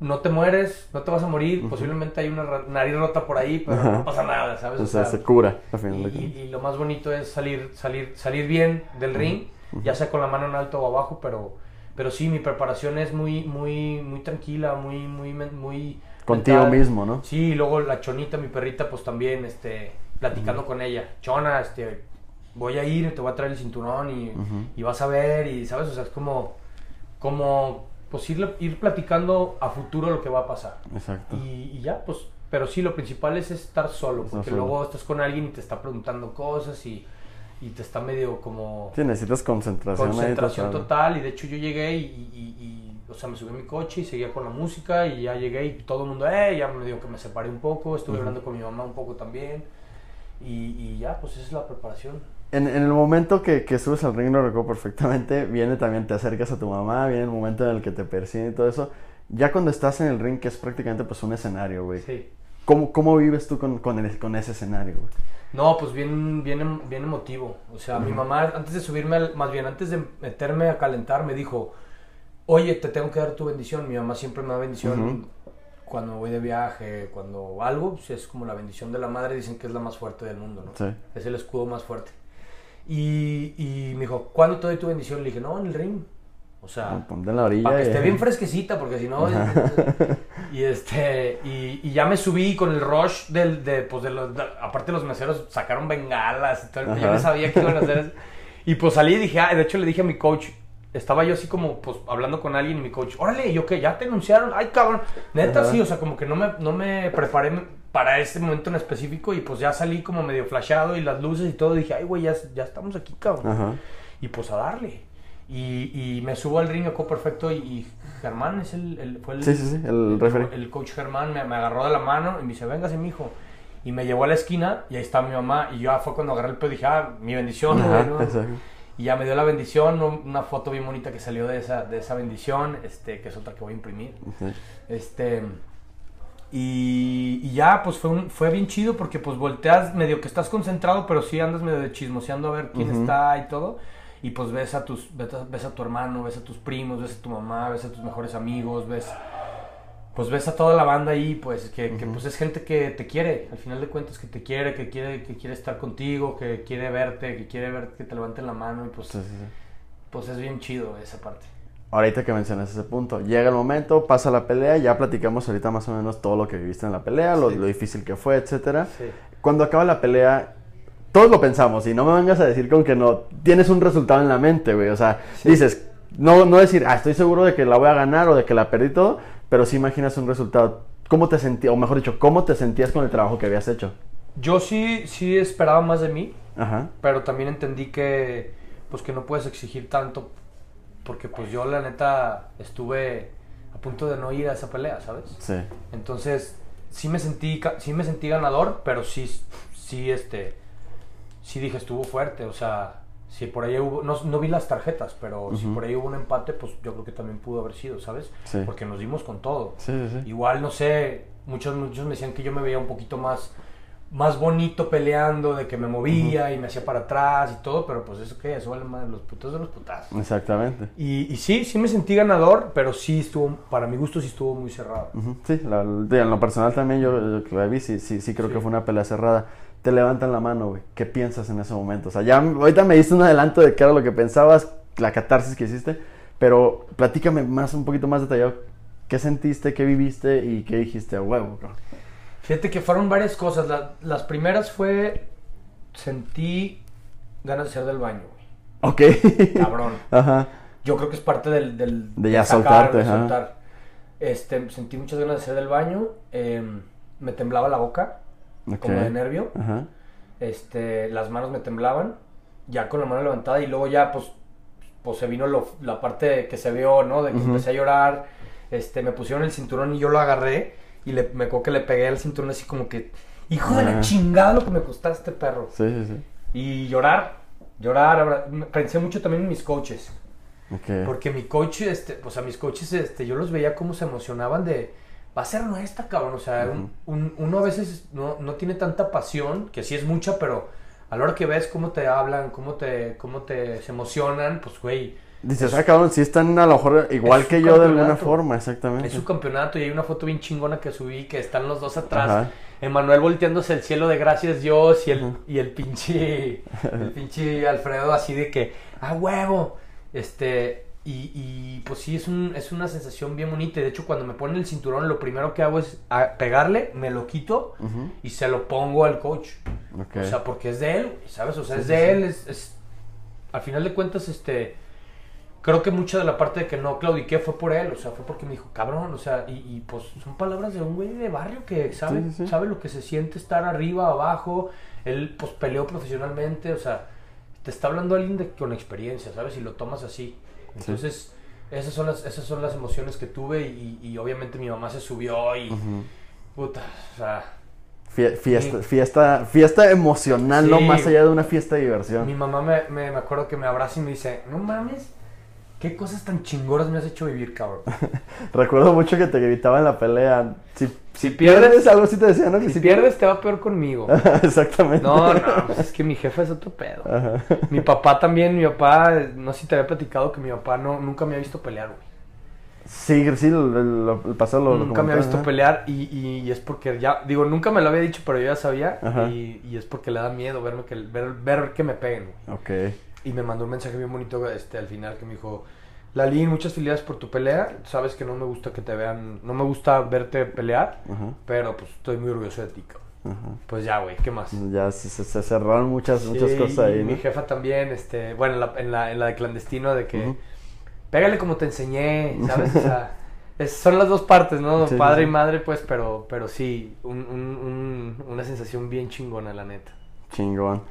S2: no te mueres, no te vas a morir, posiblemente hay una nariz rota por ahí, pero no pasa nada, ¿sabes?
S3: O, sea, se cura, al
S2: y, y, lo más bonito es salir, salir, salir bien del ring, ya sea con la mano en alto o abajo, pero, pero sí, mi preparación es muy, muy, muy tranquila, muy, muy, muy...
S3: Contigo mismo, ¿no?
S2: Sí, y luego la chonita, mi perrita, pues también, este, platicando con ella. Chona, este, voy a ir, te voy a traer el cinturón y, y vas a ver, y, ¿sabes? O sea, es como, como pues ir, ir platicando a futuro lo que va a pasar.
S3: Exacto.
S2: Y, ya, pues, pero sí, lo principal es estar solo, porque luego estás con alguien y te está preguntando cosas y, y te está medio como...
S3: Sí, necesitas concentración.
S2: Concentración total. y de hecho yo llegué y, y, o sea, me subí a mi coche y seguía con la música y ya llegué y todo el mundo, eh, ya me dijo que me separé un poco, estuve hablando con mi mamá un poco también y, ya, pues esa es la preparación
S3: en, en, el momento que, que, subes al ring, lo recuerdo perfectamente, viene también, te acercas a tu mamá, viene el momento en el que te persiguen y todo eso. Ya cuando estás en el ring, que es prácticamente pues un escenario, güey.
S2: Sí.
S3: ¿Cómo, ¿Cómo, vives tú con, con, el, con ese escenario, güey?
S2: No, pues bien, bien, bien emotivo. O sea, mi mamá, antes de subirme, más bien antes de meterme a calentar, me dijo, oye, te tengo que dar tu bendición. Mi mamá siempre me da bendición cuando voy de viaje, cuando algo, pues es como la bendición de la madre, dicen que es la más fuerte del mundo, ¿no?
S3: Sí.
S2: Es el escudo más fuerte. Y, y me dijo, ¿cuándo te doy tu bendición? Le dije, no, en el ring. O sea,
S3: ponte en la orilla.
S2: Para que esté bien fresquecita, porque si no. Y este. Y, y, ya me subí con el rush del, de, pues de los. aparte, los meseros sacaron bengalas y todo. Yo no sabía qué iban a hacer. Y pues salí y dije, ah, de hecho le dije a mi coach. Estaba yo así como, pues, hablando con alguien y mi coach, órale, yo que ya te anunciaron, ay, cabrón. Neta, sí, o sea, como que no me, no me preparé para este momento en específico y pues ya salí como medio flashado y las luces y todo. dije, ay, güey, ya, ya estamos aquí, cabrón. Y pues a darle. Y, y, me subo al ring, acá perfecto. Y, Germán es el, el, fue el,
S3: sí, sí, sí, el,
S2: el, coach Germán me, me, agarró de la mano y me dice, véngase, mi hijo. Y me llevó a la esquina y ahí está mi mamá. Y yo fue cuando agarré el pedo y dije, ah, mi bendición, Y ya me dio la bendición, una foto bien bonita que salió de esa, de esa bendición, este, que es otra que voy a imprimir. Este y, ya, pues fue, un, fue bien chido porque pues volteas, medio que estás concentrado, pero sí andas medio de chismoseando a ver quién está y todo. Y pues ves a, tus, ves a, tu hermano, ves a tus primos, ves a tu mamá, ves a tus mejores amigos, ves pues ves a toda la banda ahí, pues que, pues es gente que te quiere, al final de cuentas que te quiere, que quiere, que quiere estar contigo, que quiere verte, que quiere ver que te levanten la mano y pues, pues es bien chido esa parte.
S3: Ahorita que mencionas ese punto, llega el momento, pasa la pelea, ya platicamos ahorita más o menos todo lo que viviste en la pelea, lo, difícil que fue, etcétera. Cuando acaba la pelea, todos lo pensamos, y no me vengas a decir con que no, tienes un resultado en la mente, güey, o sea, dices, no, no decir, ah, estoy seguro de que la voy a ganar o de que la perdí todo, pero sí imaginas un resultado. ¿Cómo te sentías, o mejor dicho, cómo te sentías con el trabajo que habías hecho?
S2: Yo sí, sí esperaba más de mí, pero también entendí que, pues que no puedes exigir tanto porque pues yo la neta estuve a punto de no ir a esa pelea, ¿sabes?
S3: Sí.
S2: Entonces, sí me sentí, sí me sentí ganador, pero sí, sí, este, sí dije, estuvo fuerte, o sea, si por ahí hubo, no, no vi las tarjetas, pero si por ahí hubo un empate, pues yo creo que también pudo haber sido, ¿sabes?
S3: Sí.
S2: Porque nos dimos con todo.
S3: Sí, sí,
S2: Igual, no sé, muchos, muchos me decían que yo me veía un poquito más más bonito peleando, de que me movía y me hacía para atrás y todo, pero pues eso que eso vale más los putos de los putazos.
S3: Exactamente.
S2: Y, y, sí, sí me sentí ganador, pero sí estuvo, para mi gusto sí estuvo muy cerrado.
S3: Sí, en lo personal también yo, yo vi, sí, sí, sí creo que fue una pelea cerrada. Te levantan la mano, güey. ¿Qué piensas en ese momento? O sea, ya ahorita me diste un adelanto de qué era lo que pensabas, la catarsis que hiciste, pero platícame más, un poquito más detallado. ¿Qué sentiste, qué viviste y qué dijiste a huevo,
S2: Fíjate que fueron varias cosas. las primeras fue. Sentí ganas de ser del baño,
S3: güey.
S2: Ok. Cabrón.
S3: Ajá.
S2: Yo creo que es parte del. del
S3: de ya soltarte,
S2: de soltar. Este, sentí muchas ganas de ser del baño. Em, me temblaba la boca. Como de nervio.
S3: Ajá.
S2: Este, las manos me temblaban. Ya con la mano levantada. Y luego ya, pues. Pues se vino la parte que se vio, ¿no? De que empecé a llorar. Este, me pusieron el cinturón y yo lo agarré y le, me acuerdo que le pegué al cinturón así como que, hijo de la chingada lo que me costaste, perro.
S3: Sí, sí, sí.
S2: Y llorar, llorar. Pensé mucho también en mis coaches.
S3: Okay.
S2: Porque mi coach, este, o sea, mis coaches, este, yo los veía como se emocionaban de, va a ser nuestra, cabrón. O sea, un, uno a veces no, no, tiene tanta pasión, que sí es mucha, pero a la hora que ves cómo te hablan, cómo te, cómo te se emocionan, pues, güey.
S3: Dices, ah, cabrón, sí están a lo mejor igual que yo de alguna forma, exactamente.
S2: Es su campeonato y hay una foto bien chingona que subí que están los dos atrás. Emanuel volteándose el cielo de gracias Dios y el, y el pinche el pinche Alfredo así de que, ah, huevo. Este, y, y, pues sí, es, un, es una sensación bien bonita. De hecho, cuando me ponen el cinturón, lo primero que hago es pegarle, me lo quito y se lo pongo al coach. O sea, porque es de él, ¿sabes? O sea, es de él. Es, es, al final de cuentas, este creo que mucha de la parte de que no claudiqué fue por él, o sea, fue porque me dijo, cabrón, o sea, y, pues son palabras de un güey de barrio que sabe, sabe lo que se siente estar arriba, abajo, él pues peleó profesionalmente, o sea, te está hablando alguien de, con experiencia, ¿sabes? Y lo tomas así. Entonces, esas, son las, esas son las emociones que tuve y, obviamente mi mamá se subió y, puta, o sea...
S3: Fiesta, fiesta, fiesta emocional, no más allá de una fiesta de diversión.
S2: Mi mamá me, me, me acuerdo que me abraza y me dice, no mames, ¿Qué cosas tan chingoras me has hecho vivir, cabrón?
S3: Recuerdo mucho que te gritaba en la pelea. Si, si, pierdes, algo sí te decía, ¿no?
S2: si, pierdes, te va peor conmigo.
S3: Exactamente.
S2: No, no, pues es que mi jefe es otro pedo. Mi papá también, mi papá, no sé si te había platicado que mi papá no, nunca me ha visto pelear, güey.
S3: Sí, sí, el, pasado lo
S2: Nunca me ha visto pelear y, y, es porque ya, digo, nunca me lo había dicho, pero yo ya sabía. Y, y, es porque le da miedo verme que, ver, ver que me peguen,
S3: güey. Ok.
S2: Y me mandó un mensaje bien bonito este, al final que me dijo, Lali, muchas felicidades por tu pelea. Sabes que no me gusta que te vean, no me gusta verte pelear, pero pues estoy muy orgulloso de ti, Pues ya, güey, ¿qué más?
S3: Ya se, cerraron muchas, muchas cosas ahí.
S2: Mi jefa también, este, bueno, en la, en la, en la de clandestino, de que pégale como te enseñé, ¿sabes? O sea, son las dos partes, ¿no? Padre y madre, pues, pero, pero sí, un, un, una sensación bien chingona, la neta.
S3: Chingón.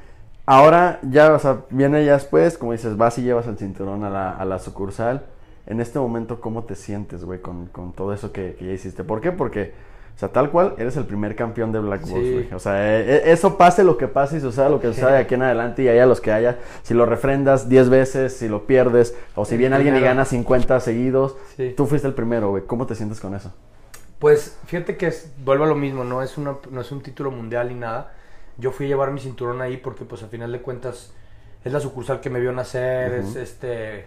S3: Ahora ya, o sea, viene ya después, como dices, vas y llevas el cinturón a la, a la sucursal. En este momento, ¿cómo te sientes, güey, con, con, todo eso que, que, ya hiciste? ¿Por qué? Porque, o sea, tal cual, eres el primer campeón de Black Box, güey. O sea, e, e, eso pase lo que pase y suceda lo que suceda de aquí en adelante y haya los que haya. Si lo refrendas 10 veces, si lo pierdes, o si viene alguien y gana 50 seguidos, tú fuiste el primero, güey. ¿Cómo te sientes con eso?
S2: Pues fíjate que es, vuelvo a lo mismo, no es, una, no es un título mundial ni nada yo fui a llevar mi cinturón ahí porque pues al final de cuentas es la sucursal que me vio nacer, es este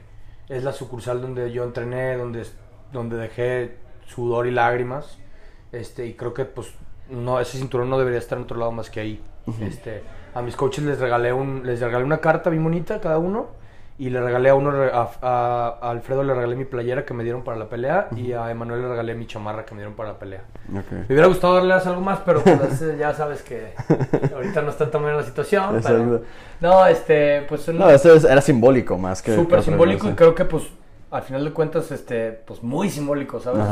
S2: es la sucursal donde yo entrené, donde donde dejé sudor y lágrimas. Este, y creo que pues no ese cinturón no debería estar en otro lado más que ahí. Este, a mis coaches les regalé un les regalé una carta bien bonita cada uno y le regalé a uno, a, Alfredo le regalé mi playera que me dieron para la pelea y a Emanuel le regalé mi chamarra que me dieron para la pelea. Me hubiera gustado darles algo más, pero pues, ya sabes que ahorita no está tan buena la situación. no, este, pues...
S3: No, eso era simbólico más que...
S2: Súper simbólico y creo que pues al final de cuentas, este, pues muy simbólico, ¿sabes?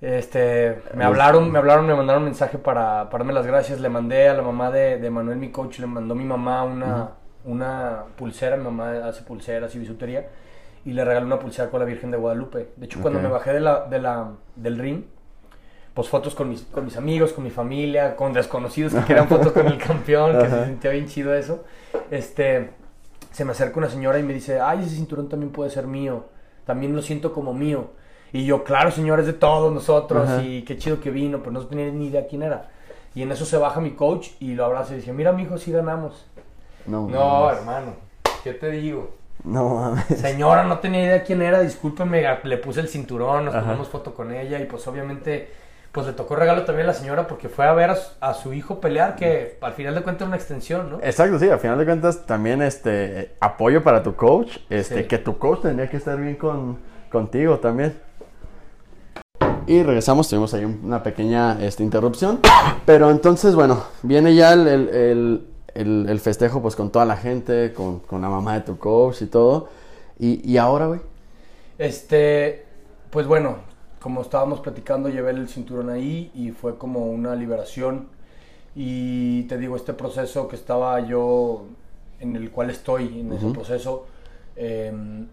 S2: Este, me hablaron, me hablaron, me mandaron un mensaje para, para darme las gracias. Le mandé a la mamá de, de Manuel, mi coach, le mandó mi mamá una, una pulsera, mi mamá hace pulseras y bisutería, y le regalé una pulsera con la Virgen de Guadalupe. De hecho, cuando me bajé de la, de la, del ring, pues fotos con mis, con mis amigos, con mi familia, con desconocidos que querían fotos con el campeón, que se sentía bien chido eso. Este, se me acerca una señora y me dice, ay, ese cinturón también puede ser mío, también lo siento como mío. Y yo, claro, señores de todos nosotros, y qué chido que vino, pero no tenía ni idea quién era. Y en eso se baja mi coach y lo abraza y dice, mira, mijo, sí ganamos. No, hermano, ¿qué te digo?
S3: No mames.
S2: Señora, no tenía idea quién era, discúlpeme, le puse el cinturón, nos tomamos foto con ella y pues obviamente pues le tocó regalo también a la señora porque fue a ver a su, hijo pelear, que al final de cuentas es una extensión, ¿no?
S3: Exacto, sí, al final de cuentas también este apoyo para tu coach, este que tu coach tendría que estar bien con, contigo también. Y regresamos, tuvimos ahí una pequeña este, interrupción. Pero entonces, bueno, viene ya el el, festejo pues con toda la gente, con, la mamá de tu coach y todo. Y, ahora, güey.
S2: Este, pues bueno, como estábamos platicando, llevé el cinturón ahí y fue como una liberación. Y te digo, este proceso que estaba yo, en el cual estoy, en ese proceso, em,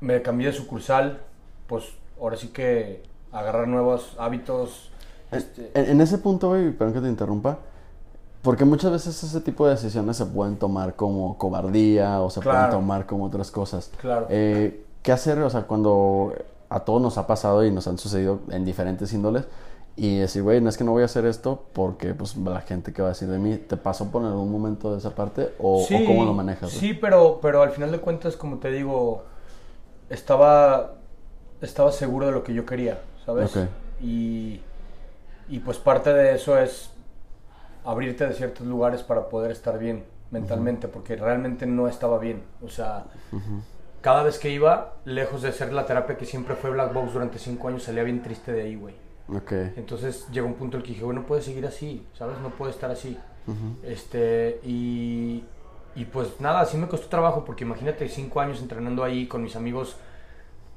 S2: me cambié de sucursal, pues ahora sí que agarrar nuevos hábitos.
S3: Este en, ese punto, güey, perdón que te interrumpa, porque muchas veces ese tipo de decisiones se pueden tomar como cobardía o se pueden tomar como otras cosas.
S2: Claro.
S3: Eh, ¿Qué hacer? O sea, cuando a todos nos ha pasado y nos han sucedido en diferentes índoles, y decir, güey, no es que no voy a hacer esto porque pues la gente que va a decir de mí, ¿te pasó por algún momento de esa parte o,
S2: Sí,
S3: cómo lo manejas?
S2: Sí, pero, pero al final de cuentas, como te digo, estaba, estaba seguro de lo que yo quería, ¿sabes?
S3: Ok.
S2: Y, y pues parte de eso es abrirte de ciertos lugares para poder estar bien mentalmente, porque realmente no estaba bien. O sea, cada vez que iba, lejos de ser la terapia que siempre fue Black Box durante cinco años, salía bien triste de ahí, güey.
S3: Ok.
S2: Entonces llegó un punto en el que dije, bueno, no puede seguir así, ¿sabes? No puede estar así. Este, y, y pues nada, sí me costó trabajo, porque imagínate cinco años entrenando ahí con mis amigos,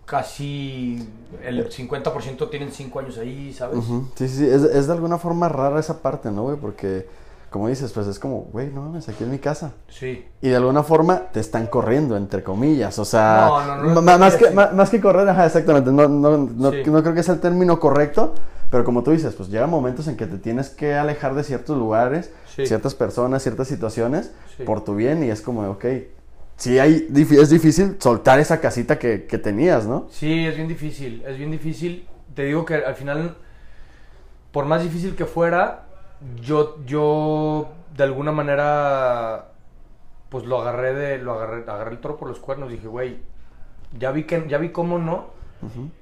S2: casi el 50% tienen cinco años ahí, ¿sabes?
S3: Ujú. Sí, sí, sí. Es, es de alguna forma rara esa parte, ¿no, güey? Porque, como dices, pues es como, güey, no mames, aquí es mi casa.
S2: Sí.
S3: Y de alguna forma te están corriendo, entre comillas. O sea,
S2: No, no, no,
S3: más, que, más que correr, ajá, exactamente. No, no, no,
S2: Sí.
S3: no creo que sea el término correcto. Pero como tú dices, pues llegan momentos en que te tienes que alejar de ciertos lugares,
S2: Sí.
S3: ciertas personas, ciertas situaciones,
S2: Sí.
S3: por tu bien. Y es como, ok, sí hay, es difícil soltar esa casita que, que tenías, ¿no?
S2: Sí, es bien difícil, es bien difícil. Te digo que al final, por más difícil que fuera, yo, yo de alguna manera, pues lo agarré de, lo agarré, agarré el toro por los cuernos. Dije, güey, ya vi que, ya vi cómo no,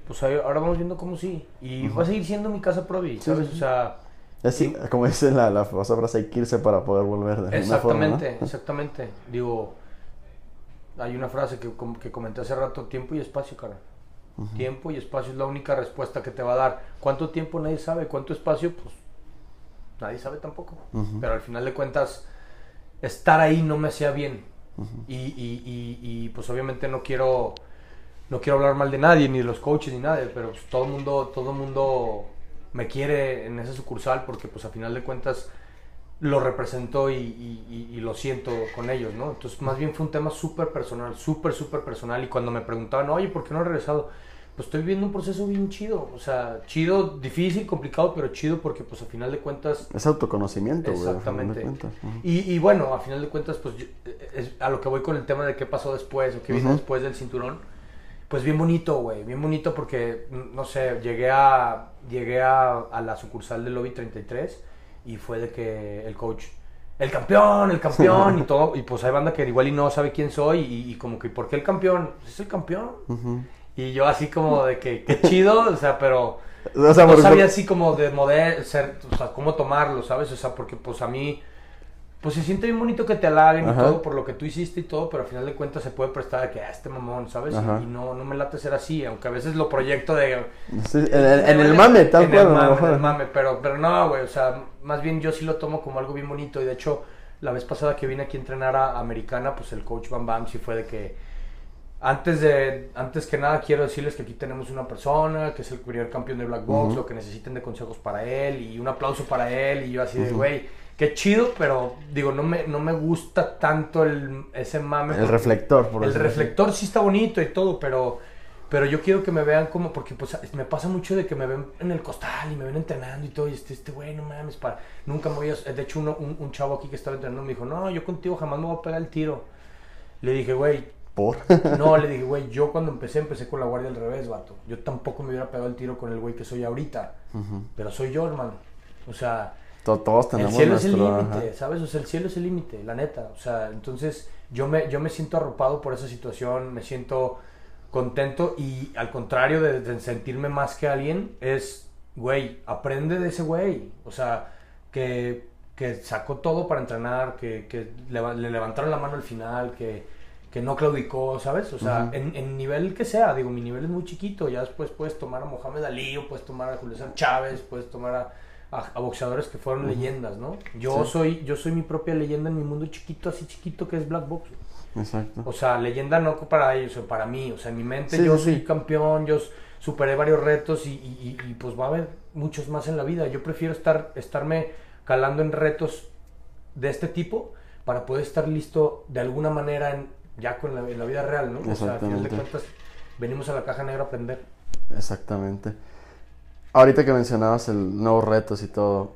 S2: pues ahora vamos viendo cómo sí. Y va a seguir siendo mi casa Provi, ¿sabes? O sea,
S3: Así, como dice la, la famosa frase, hay que irse para poder volver de alguna forma, ¿no?
S2: exactamente, exactamente. Digo, hay una frase que, que comenté hace rato, tiempo y espacio, cara. Tiempo y espacio es la única respuesta que te va a dar. ¿Cuánto tiempo nadie sabe? ¿Cuánto espacio? Pues nadie sabe tampoco. Pero al final de cuentas, estar ahí no me hacía bien. y, y- y- y, pues obviamente no quiero no quiero hablar mal de nadie, ni de los coaches, ni nadie, pero pues, todo el mundo, todo mundo me quiere en esa sucursal porque pues a final de cuentas lo represento y, y- y- y lo siento con ellos, ¿no? Entonces más bien fue un tema súper personal, súper, súper personal y cuando me preguntaban, oye, ¿por qué no he regresado? Pues estoy viviendo un proceso bien chido, o sea, chido, difícil, complicado, pero chido porque pues a final de cuentas
S3: Es autoconocimiento,
S2: Exactamente. y, y bueno, a final de cuentas, pues yo- es a lo que voy con el tema de qué pasó después o qué vino después del cinturón. Pues bien bonito, güey, bien bonito porque, n- no sé, llegué a, llegué a, a la sucursal del Lobby 33 y fue de que el coach, el campeón, el campeón y todo, y pues hay banda que igual y no sabe quién soy y, y como que, ¿por qué el campeón? Pues es el campeón. Y yo así como de que, qué chido, o sea, pero
S3: O sea,
S2: no sabía así como de model, ser, o sea, cómo tomarlo, ¿sabes? O sea, porque pues a mí, pues se siente bien bonito que te halaguen
S3: Ajá.
S2: y todo por lo que tú hiciste y todo, pero al final de cuentas se puede prestar a que, ah, este mamón, ¿sabes? Y-
S3: Ajá.
S2: Y, no, no me late ser así, aunque a veces lo proyecto de...
S3: Sí, en, el- en el mame, tal
S2: en
S3: cual.
S2: el mame, en el mame, pero, pero no, güey, o sea, más bien yo sí lo tomo como algo bien bonito y de hecho, la vez pasada que vine aquí a entrenar a Americana, pues el coach Bam Bam sí fue de que antes de antes que nada quiero decirles que aquí tenemos una persona que es el primer campeón de Black Box,
S3: Ujú.
S2: lo que necesiten de consejos para él y un aplauso para él y yo así de güey, qué chido, pero digo, no me no me gusta tanto el ese mame
S3: El reflector, por
S2: el
S3: así.
S2: reflector sí está bonito y todo, pero pero yo quiero que me vean como porque pues me pasa mucho de que me ven en el costal y me ven entrenando y todo y este este güey no mames para nunca me voy a de hecho uno- un, un chavo aquí que estaba entrenando me dijo no yo contigo jamás me voy a pegar el tiro le dije güey
S3: Por.
S2: no, le dije, güey, yo cuando empecé, empecé con la guardia al revés, vato. Yo tampoco me hubiera pegado el tiro con el güey que soy ahorita. Pero soy yo, hermano. O sea,
S3: To- Todos
S2: el
S3: tenemos
S2: cielo es el límite. ¿sabes? O sea, el cielo es el límite, la neta. O sea, entonces yo me, yo me siento arropado por esa situación, me siento contento y al contrario de, de sentirme más que alguien, es, güey, aprende de ese güey. O sea, que, que sacó todo para entrenar, que, que le levantaron la mano al final, que, que no claudicó, ¿sabes? O sea, en, en nivel que sea, digo, mi nivel es muy chiquito, ya después puedes tomar a Mohamed Ali, o puedes tomar a Julio Chávez, puedes tomar a, a- a boxeadores que fueron leyendas, ¿no? Yo
S3: Sí.
S2: soy yo soy mi propia leyenda en mi mundo chiquito, así chiquito que es Black Box.
S3: Exacto.
S2: O sea, leyenda no para ellos, o para mí. O sea, en mi mente
S3: Sí,
S2: yo
S3: sí,
S2: soy campeón, yo superé varios retos y, y- y- y, pues va a haber muchos más en la vida. Yo prefiero estar estarme calando en retos de este tipo para poder estar listo de alguna manera en- ya con la, en la vida real, ¿no? O sea, al final de cuentas, venimos a la caja negra a aprender.
S3: Exactamente. Ahorita que mencionabas el nuevos retos y todo,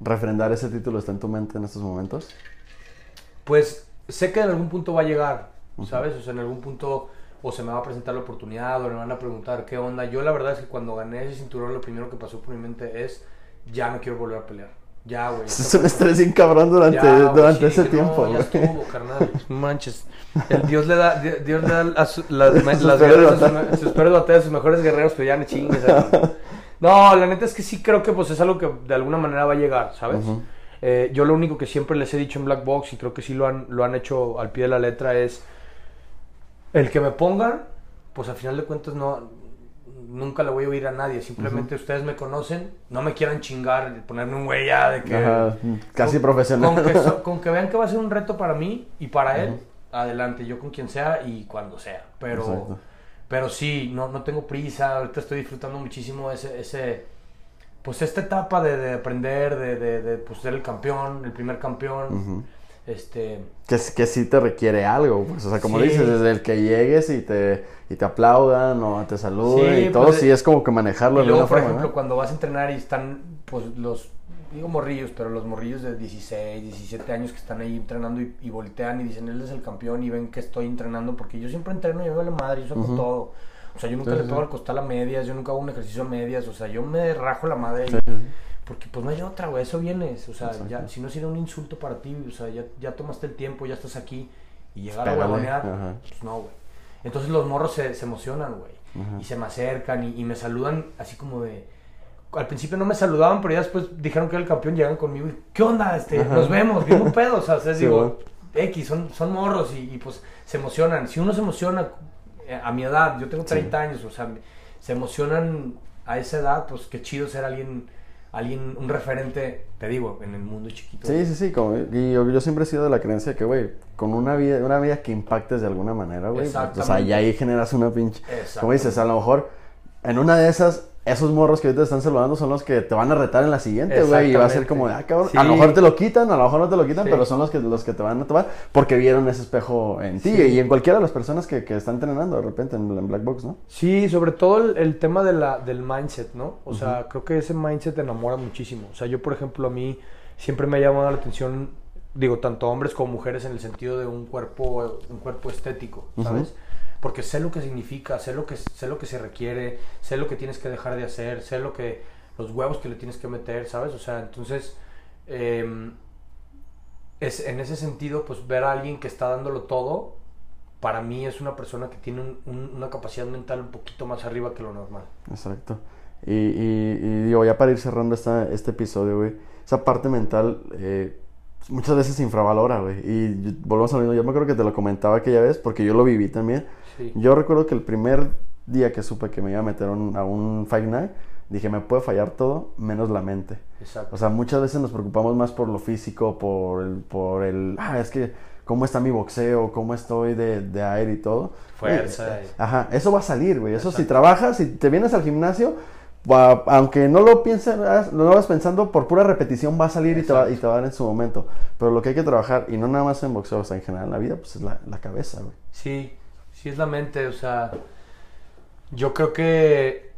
S3: ¿refrendar ese título está en tu mente en estos momentos?
S2: Pues sé que en algún punto va a llegar, ¿sabes? O sea, en algún punto o se me va a presentar la oportunidad o me van a preguntar qué onda. Yo la verdad es que cuando gané ese cinturón lo primero que pasó por mi mente es ya no quiero volver a pelear. Ya, güey.
S3: Es un estrés bien cabrón durante,
S2: Ya,
S3: durante
S2: sí,
S3: ese tiempo,
S2: No, ya estuvo, carnal. No manches. El Dios le da, Di- Dios le da a su- las, las a sus, sus peores batallas, sus mejores guerreros, pero ya no chingues. No, la neta es que sí creo que pues es algo que de alguna manera va a llegar, ¿sabes? Eh, yo lo único que siempre les he dicho en Black Box, y creo que sí lo han, lo han hecho al pie de la letra, es el que me pongan, pues al final de cuentas no, nunca le voy a oír a nadie. Simplemente ustedes me conocen, no me quieran chingar, ponerme un güey ya de que...
S3: Ajá, casi
S2: con-
S3: profesional.
S2: Con que, so- con que vean que va a ser un reto para mí y para él, adelante, yo con quien sea y cuando sea. Pero,
S3: Exacto.
S2: Pero sí, no, no tengo prisa, ahorita estoy disfrutando muchísimo ese, ese pues esta etapa de, de aprender, de, de, de, pues, ser el campeón, el primer campeón. Este,
S3: Que, que sí te requiere algo, pues, o sea, como
S2: Sí.
S3: dices, desde el que llegues y te, y te aplaudan o te saluden
S2: Sí,
S3: y todo,
S2: pues,
S3: sí es como que manejarlo
S2: y
S3: de
S2: luego,
S3: alguna
S2: por
S3: forma,
S2: ejemplo,
S3: ¿no?
S2: cuando vas a entrenar y están, pues, los, digo morrillos, pero los morrillos de 16, 17 años que están ahí entrenando y, y voltean y dicen, él es el campeón y ven que estoy entrenando, porque yo siempre entreno y yo me vale madre, yo saco
S3: Ujú.
S2: todo. O sea, yo nunca
S3: Sí,
S2: le pego
S3: sí.
S2: al costal a medias, yo nunca hago un ejercicio a medias, o sea, yo me rajo la madre
S3: Sí,
S2: porque pues no hay otra, güey, eso vienes, o sea,
S3: Exacto.
S2: ya, si no sería un insulto para ti, o sea, ya, ya tomaste el tiempo, ya estás aquí y llegar a huevonear, pues no, güey. Entonces los morros se, se emocionan, güey, y se me acercan y, y me saludan así como de... Al principio no me saludaban, pero ya después dijeron que era el campeón, llegan conmigo y ¿qué onda? Este,
S3: Ajá.
S2: nos vemos, bien un pedo, o sea,
S3: Sí,
S2: digo, X, son, son morros y, y, pues se emocionan. Si uno se emociona eh, a mi edad, yo tengo 30 años, o sea, se emocionan a esa edad, pues qué chido ser alguien, alguien, un referente, te digo, en el mundo chiquito.
S3: Sí, sí, sí, como- y yo, yo siempre he sido de la creencia que, güey, con una vida, una vida que impactes de alguna manera, güey, o sea, ya ahí generas una pinche, como dices, a lo mejor en una de esas, esos morros que ahorita te están saludando son los que te van a retar en la siguiente, güey, y va a ser como, de, ah, cabrón,
S2: Sí.
S3: a lo mejor te lo quitan, a lo mejor no te lo quitan,
S2: Sí.
S3: pero son los que, los que te van a tomar porque vieron ese espejo en ti
S2: Sí.
S3: y en cualquiera de las personas que, que están entrenando de repente en, en Black Box, ¿no?
S2: Sí, sobre todo el, el tema de la, del mindset, ¿no? O sea, creo que ese mindset te enamora muchísimo. O sea, yo, por ejemplo, a mí siempre me ha llamado la atención, digo, tanto hombres como mujeres en el sentido de un cuerpo, un cuerpo estético, ¿sabes? Porque sé lo que significa, sé lo que, sé lo que se requiere, sé lo que tienes que dejar de hacer, sé lo que, los huevos que le tienes que meter, ¿sabes? O sea, entonces, em, es, en ese sentido, pues ver a alguien que está dándolo todo, para mí es una persona que tiene un- un- una capacidad mental un poquito más arriba que lo normal.
S3: Exacto. Y, y, y digo, ya para ir cerrando esta, este episodio, güey, esa parte mental eh, muchas veces se infravalora, güey. Y volvemos a lo mismo, yo me acuerdo que te lo comentaba aquella vez porque yo lo viví también.
S2: Sí.
S3: Yo recuerdo que el primer día que supe que me iba a meter un- a un Fight Night, dije, me puede fallar todo menos la mente.
S2: Exacto.
S3: O sea, muchas veces nos preocupamos más por lo físico, por el, por el, ah, es que, ¿cómo está mi boxeo? ¿Cómo estoy de, de aire y todo?
S2: Fuerza y-
S3: Ajá, eso va a salir, güey. Eso si trabajas, si te vienes al gimnasio, aunque no lo pienses, no lo vas pensando, por pura repetición va a salir y te va, y te va a dar en su momento. Pero lo que hay que trabajar, y no nada más en boxeo, o sea, en general en la vida, pues es la, la cabeza, güey.
S2: Sí, sí es la mente, o sea, yo creo que,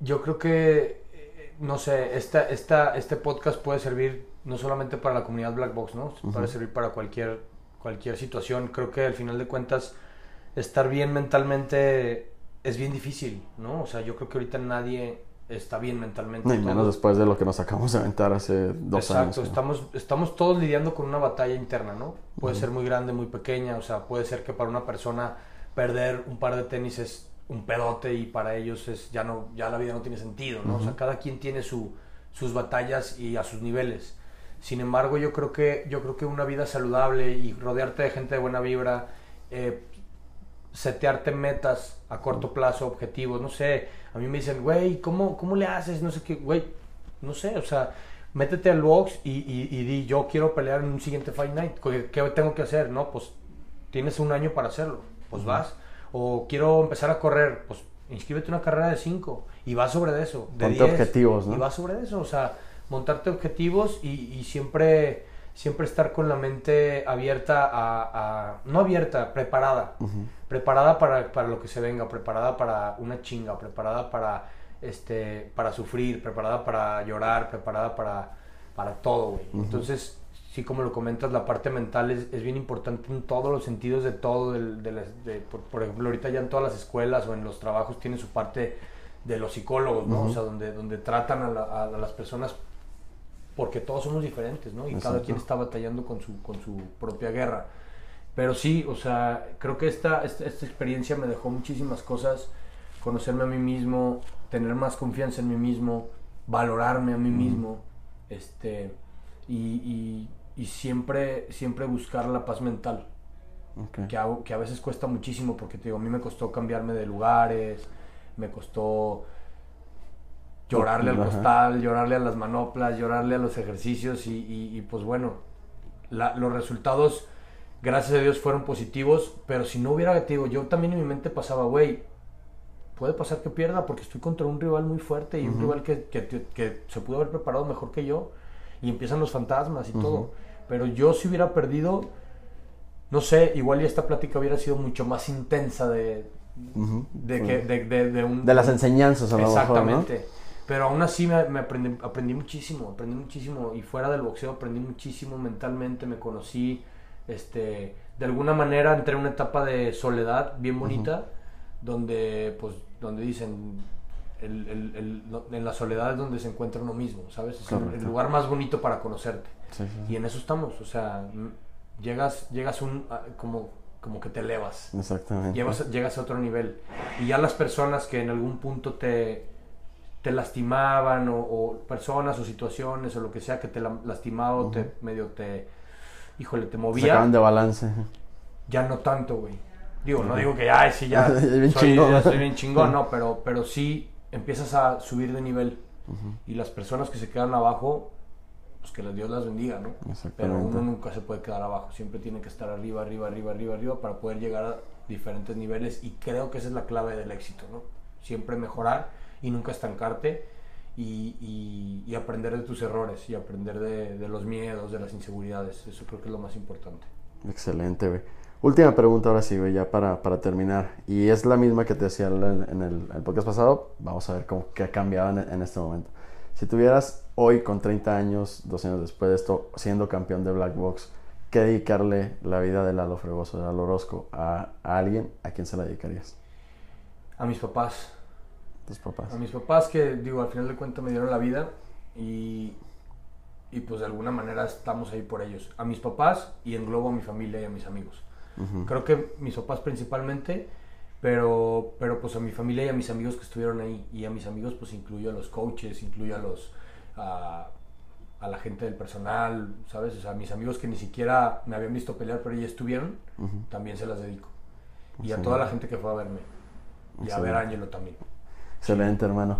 S2: yo creo que, eh, no sé, esta, esta, este podcast puede servir no solamente para la comunidad Black Box, ¿no? Puede servir para cualquier, cualquier situación. Creo que al final de cuentas, estar bien mentalmente es bien difícil, ¿no? O sea, yo creo que ahorita nadie está bien mentalmente.
S3: No, y menos después de lo que nos acabamos de aventar hace dos
S2: Exacto,
S3: años. güey.
S2: estamos, estamos todos lidiando con una batalla interna, ¿no? Puede ser muy grande, muy pequeña, o sea, puede ser que para una persona perder un par de tenis es un pedote y para ellos es ya no ya la vida no tiene sentido, ¿no? O sea, cada quien tiene su, sus batallas y a sus niveles. Sin embargo, yo creo que yo creo que una vida saludable y rodearte de gente de buena vibra, eh, setearte metas a corto plazo, objetivos, no sé, a mí me dicen, güey, ¿cómo, ¿cómo le haces? No sé qué, güey, no sé, o sea, métete al box y, y, y di, yo quiero pelear en un siguiente Fight Night, ¿qué, qué tengo que hacer? No, pues tienes un año para hacerlo, pues vas, o quiero empezar a correr, pues inscríbete una carrera de 5 y vas sobre eso, de
S3: Ponte
S2: 10,
S3: objetivos, ¿no?
S2: Y vas sobre eso, o sea, montarte objetivos y, y siempre, siempre estar con la mente abierta a, a- no abierta, preparada, preparada para, para lo que se venga, preparada para una chinga, preparada para, este, para sufrir, preparada para llorar, preparada para, para todo, güey. Entonces, sí, como lo comentas, la parte mental es, es bien importante en todos los sentidos de todo, del- de las- de- por, por ejemplo, ahorita ya en todas las escuelas o en los trabajos tiene su parte de los psicólogos, ¿no? O sea, donde, donde tratan a, a, las personas porque todos somos diferentes, ¿no? Y cada quien está batallando con su, con su propia guerra. Pero sí, o sea, creo que esta, esta, experiencia me dejó muchísimas cosas, conocerme a mí mismo, tener más confianza en mí mismo, valorarme a mí mismo, este, y, y, siempre, siempre buscar la paz mental. Que, hago, que a veces cuesta muchísimo porque te digo, a mí me costó cambiarme de lugares, me costó llorarle al costal, llorarle a las manoplas, llorarle a los ejercicios y, pues bueno, los resultados, gracias a Dios, fueron positivos, pero si no hubiera, te digo, yo también en mi mente pasaba, güey, puede pasar que pierda porque estoy contra un rival muy fuerte y un rival que, que, se pudo haber preparado mejor que yo y empiezan los fantasmas y todo. Pero yo si hubiera perdido, no sé, igual y esta plática hubiera sido mucho más intensa de, de, que, de, de, un,
S3: de las enseñanzas a lo
S2: Exactamente. Pero aún así me, aprendí, aprendí muchísimo, aprendí muchísimo. Y fuera del boxeo aprendí muchísimo mentalmente, me conocí. Este, de alguna manera entré en una etapa de soledad bien bonita, donde, pues, donde dicen, el, el, en la soledad es donde se encuentra uno mismo, ¿sabes? Es el, lugar más bonito para conocerte. Y en eso estamos, o sea, llegas, llegas un, como, como que te elevas.
S3: Exactamente.
S2: llegas a otro nivel. Y ya las personas que en algún punto te te lastimaban o, personas o situaciones o lo que sea que te lastimaba o te medio te híjole te movía
S3: sacaban de balance.
S2: ya no tanto güey. Digo no digo que ay sí ya soy, chingón. ya soy bien chingón no pero pero sí empiezas a subir de nivel. Y las personas que se quedan abajo pues que Dios las bendiga no pero uno nunca se puede quedar abajo. Siempre tiene que estar arriba arriba arriba arriba arriba para poder llegar a diferentes niveles. Y creo que esa es la clave del éxito no siempre mejorar y nunca estancarte y, y, aprender de tus errores y aprender de, de, los miedos, de las inseguridades. Eso creo que es lo más importante.
S3: Excelente, güey. Última pregunta ahora sí, güey, ya para, para, terminar. Y es la misma que te decía en, el, podcast pasado. Vamos a ver cómo, qué ha cambiado en, este momento. Si tuvieras hoy, con 30 años, dos años después de esto, siendo campeón de Black Box, ¿qué dedicarle la vida de Lalo Fregoso, de Lalo Orozco, a, a alguien? ¿A quién se la dedicarías?
S2: A mis papás
S3: papás?
S2: A mis papás que, digo, al final de cuentas me dieron la vida y, y pues de alguna manera estamos ahí por ellos. A mis papás y englobo a mi familia y a mis amigos. Creo que mis papás principalmente, pero, pero pues a mi familia y a mis amigos que estuvieron ahí. Y a mis amigos pues incluyo a los coaches, incluyo a los... A, a la gente del personal, ¿sabes? O sea, a mis amigos que ni siquiera me habían visto pelear, pero ya estuvieron, también se las dedico. Y a toda la gente que fue a verme. Y a ver a Angelo también.
S3: Excelente, hermano.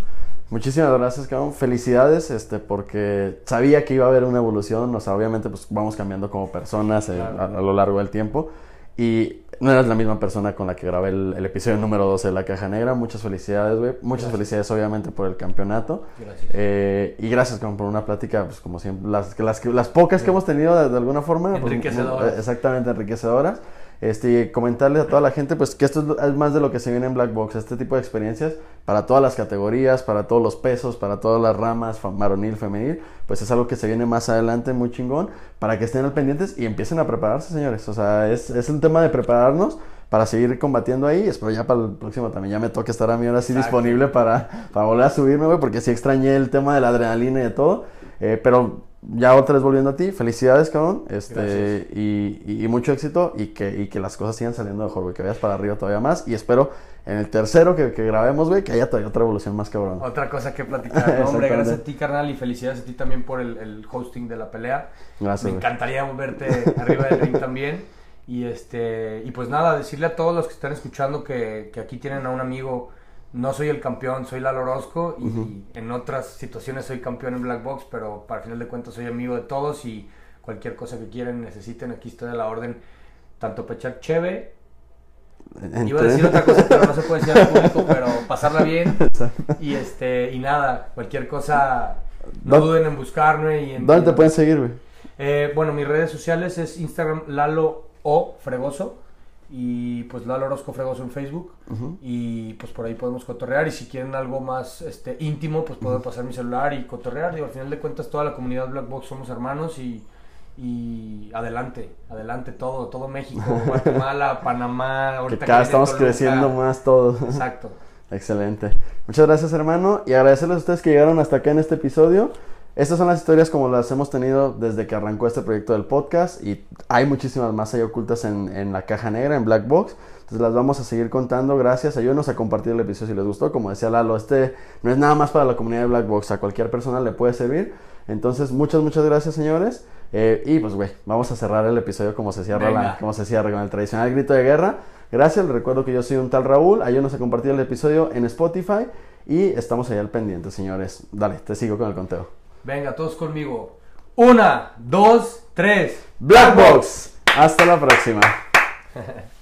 S3: Muchísimas gracias, cabrón. Felicidades, este, porque sabía que iba a haber una evolución. O sea, obviamente, pues vamos cambiando como personas eh, a, lo largo del tiempo. Y no eras la misma persona con la que grabé el, episodio número 12 de La Caja Negra. Muchas felicidades, güey. Muchas felicidades, obviamente, por el campeonato.
S2: Gracias.
S3: Eh, y gracias, por una plática, pues como siempre, las, las, las pocas que hemos tenido de, alguna forma.
S2: Pues, enriquecedoras.
S3: exactamente, enriquecedoras este, comentarle a toda la gente pues que esto es más de lo que se viene en Black Box, este tipo de experiencias para todas las categorías, para todos los pesos, para todas las ramas, varonil, femenil, pues es algo que se viene más adelante muy chingón, para que estén al pendientes y empiecen a prepararse, señores. O sea, es, es un tema de prepararnos para seguir combatiendo ahí. Espero ya para el próximo también ya me toque estar a mí ahora sí disponible para, para volver a subirme, güey, porque sí extrañé el tema de la adrenalina y de todo. Eh, pero ya otra vez volviendo a ti, felicidades, cabrón. Este, y, y, mucho éxito y que, y que las cosas sigan saliendo mejor, güey. Que vayas para arriba todavía más. Y espero en el tercero que, que grabemos, güey, que haya todavía otra evolución más cabrón.
S2: Otra cosa que platicar. hombre, gracias a ti, carnal. Y felicidades a ti también por el, el hosting de la pelea.
S3: Gracias.
S2: Me encantaría verte arriba del ring también. Y, este, y pues nada, decirle a todos los que están escuchando que, que aquí tienen a un amigo no soy el campeón, soy Lalo Orozco y en otras situaciones soy campeón en Black Box, pero para final de cuentas soy amigo de todos y cualquier cosa que quieran, necesiten, aquí estoy a la orden, tanto pechar cheve, iba a decir otra cosa, pero no se puede decir al público, pero pasarla bien. Y este y nada, cualquier cosa, no duden en buscarme y en,
S3: ¿Dónde te pueden seguir?
S2: Eh, bueno, mis redes sociales es Instagram Lalo O Fregoso y pues Lalo Orozco Fregoso en Facebook. Y pues por ahí podemos cotorrear. Y si quieren algo más este íntimo pues puedo pasar mi celular y cotorrear. Digo al final de cuentas toda la comunidad Black Box somos hermanos y, y adelante adelante todo todo México Guatemala Panamá
S3: ahorita que cada estamos creciendo más todos.
S2: Exacto.
S3: Excelente. Muchas gracias, hermano. Y agradecerles a ustedes que llegaron hasta acá en este episodio. Estas son las historias como las hemos tenido desde que arrancó este proyecto del podcast y hay muchísimas más ahí ocultas en, en, la caja negra, en Black Box. Entonces las vamos a seguir contando. Gracias. Ayúdenos a compartir el episodio si les gustó. Como decía Lalo, este no es nada más para la comunidad de Black Box. A cualquier persona le puede servir. Entonces, muchas, muchas gracias, señores. Eh, y pues, güey, vamos a cerrar el episodio como se cierra, la, como se cierra con el tradicional grito de guerra. Gracias. Les recuerdo que yo soy un tal Raúl. Ayúdenos a compartir el episodio en Spotify. Y estamos allá al pendiente, señores. Dale, te sigo con el conteo.
S2: Venga, todos conmigo. Una, dos, tres.
S3: Black Box. Hasta la próxima.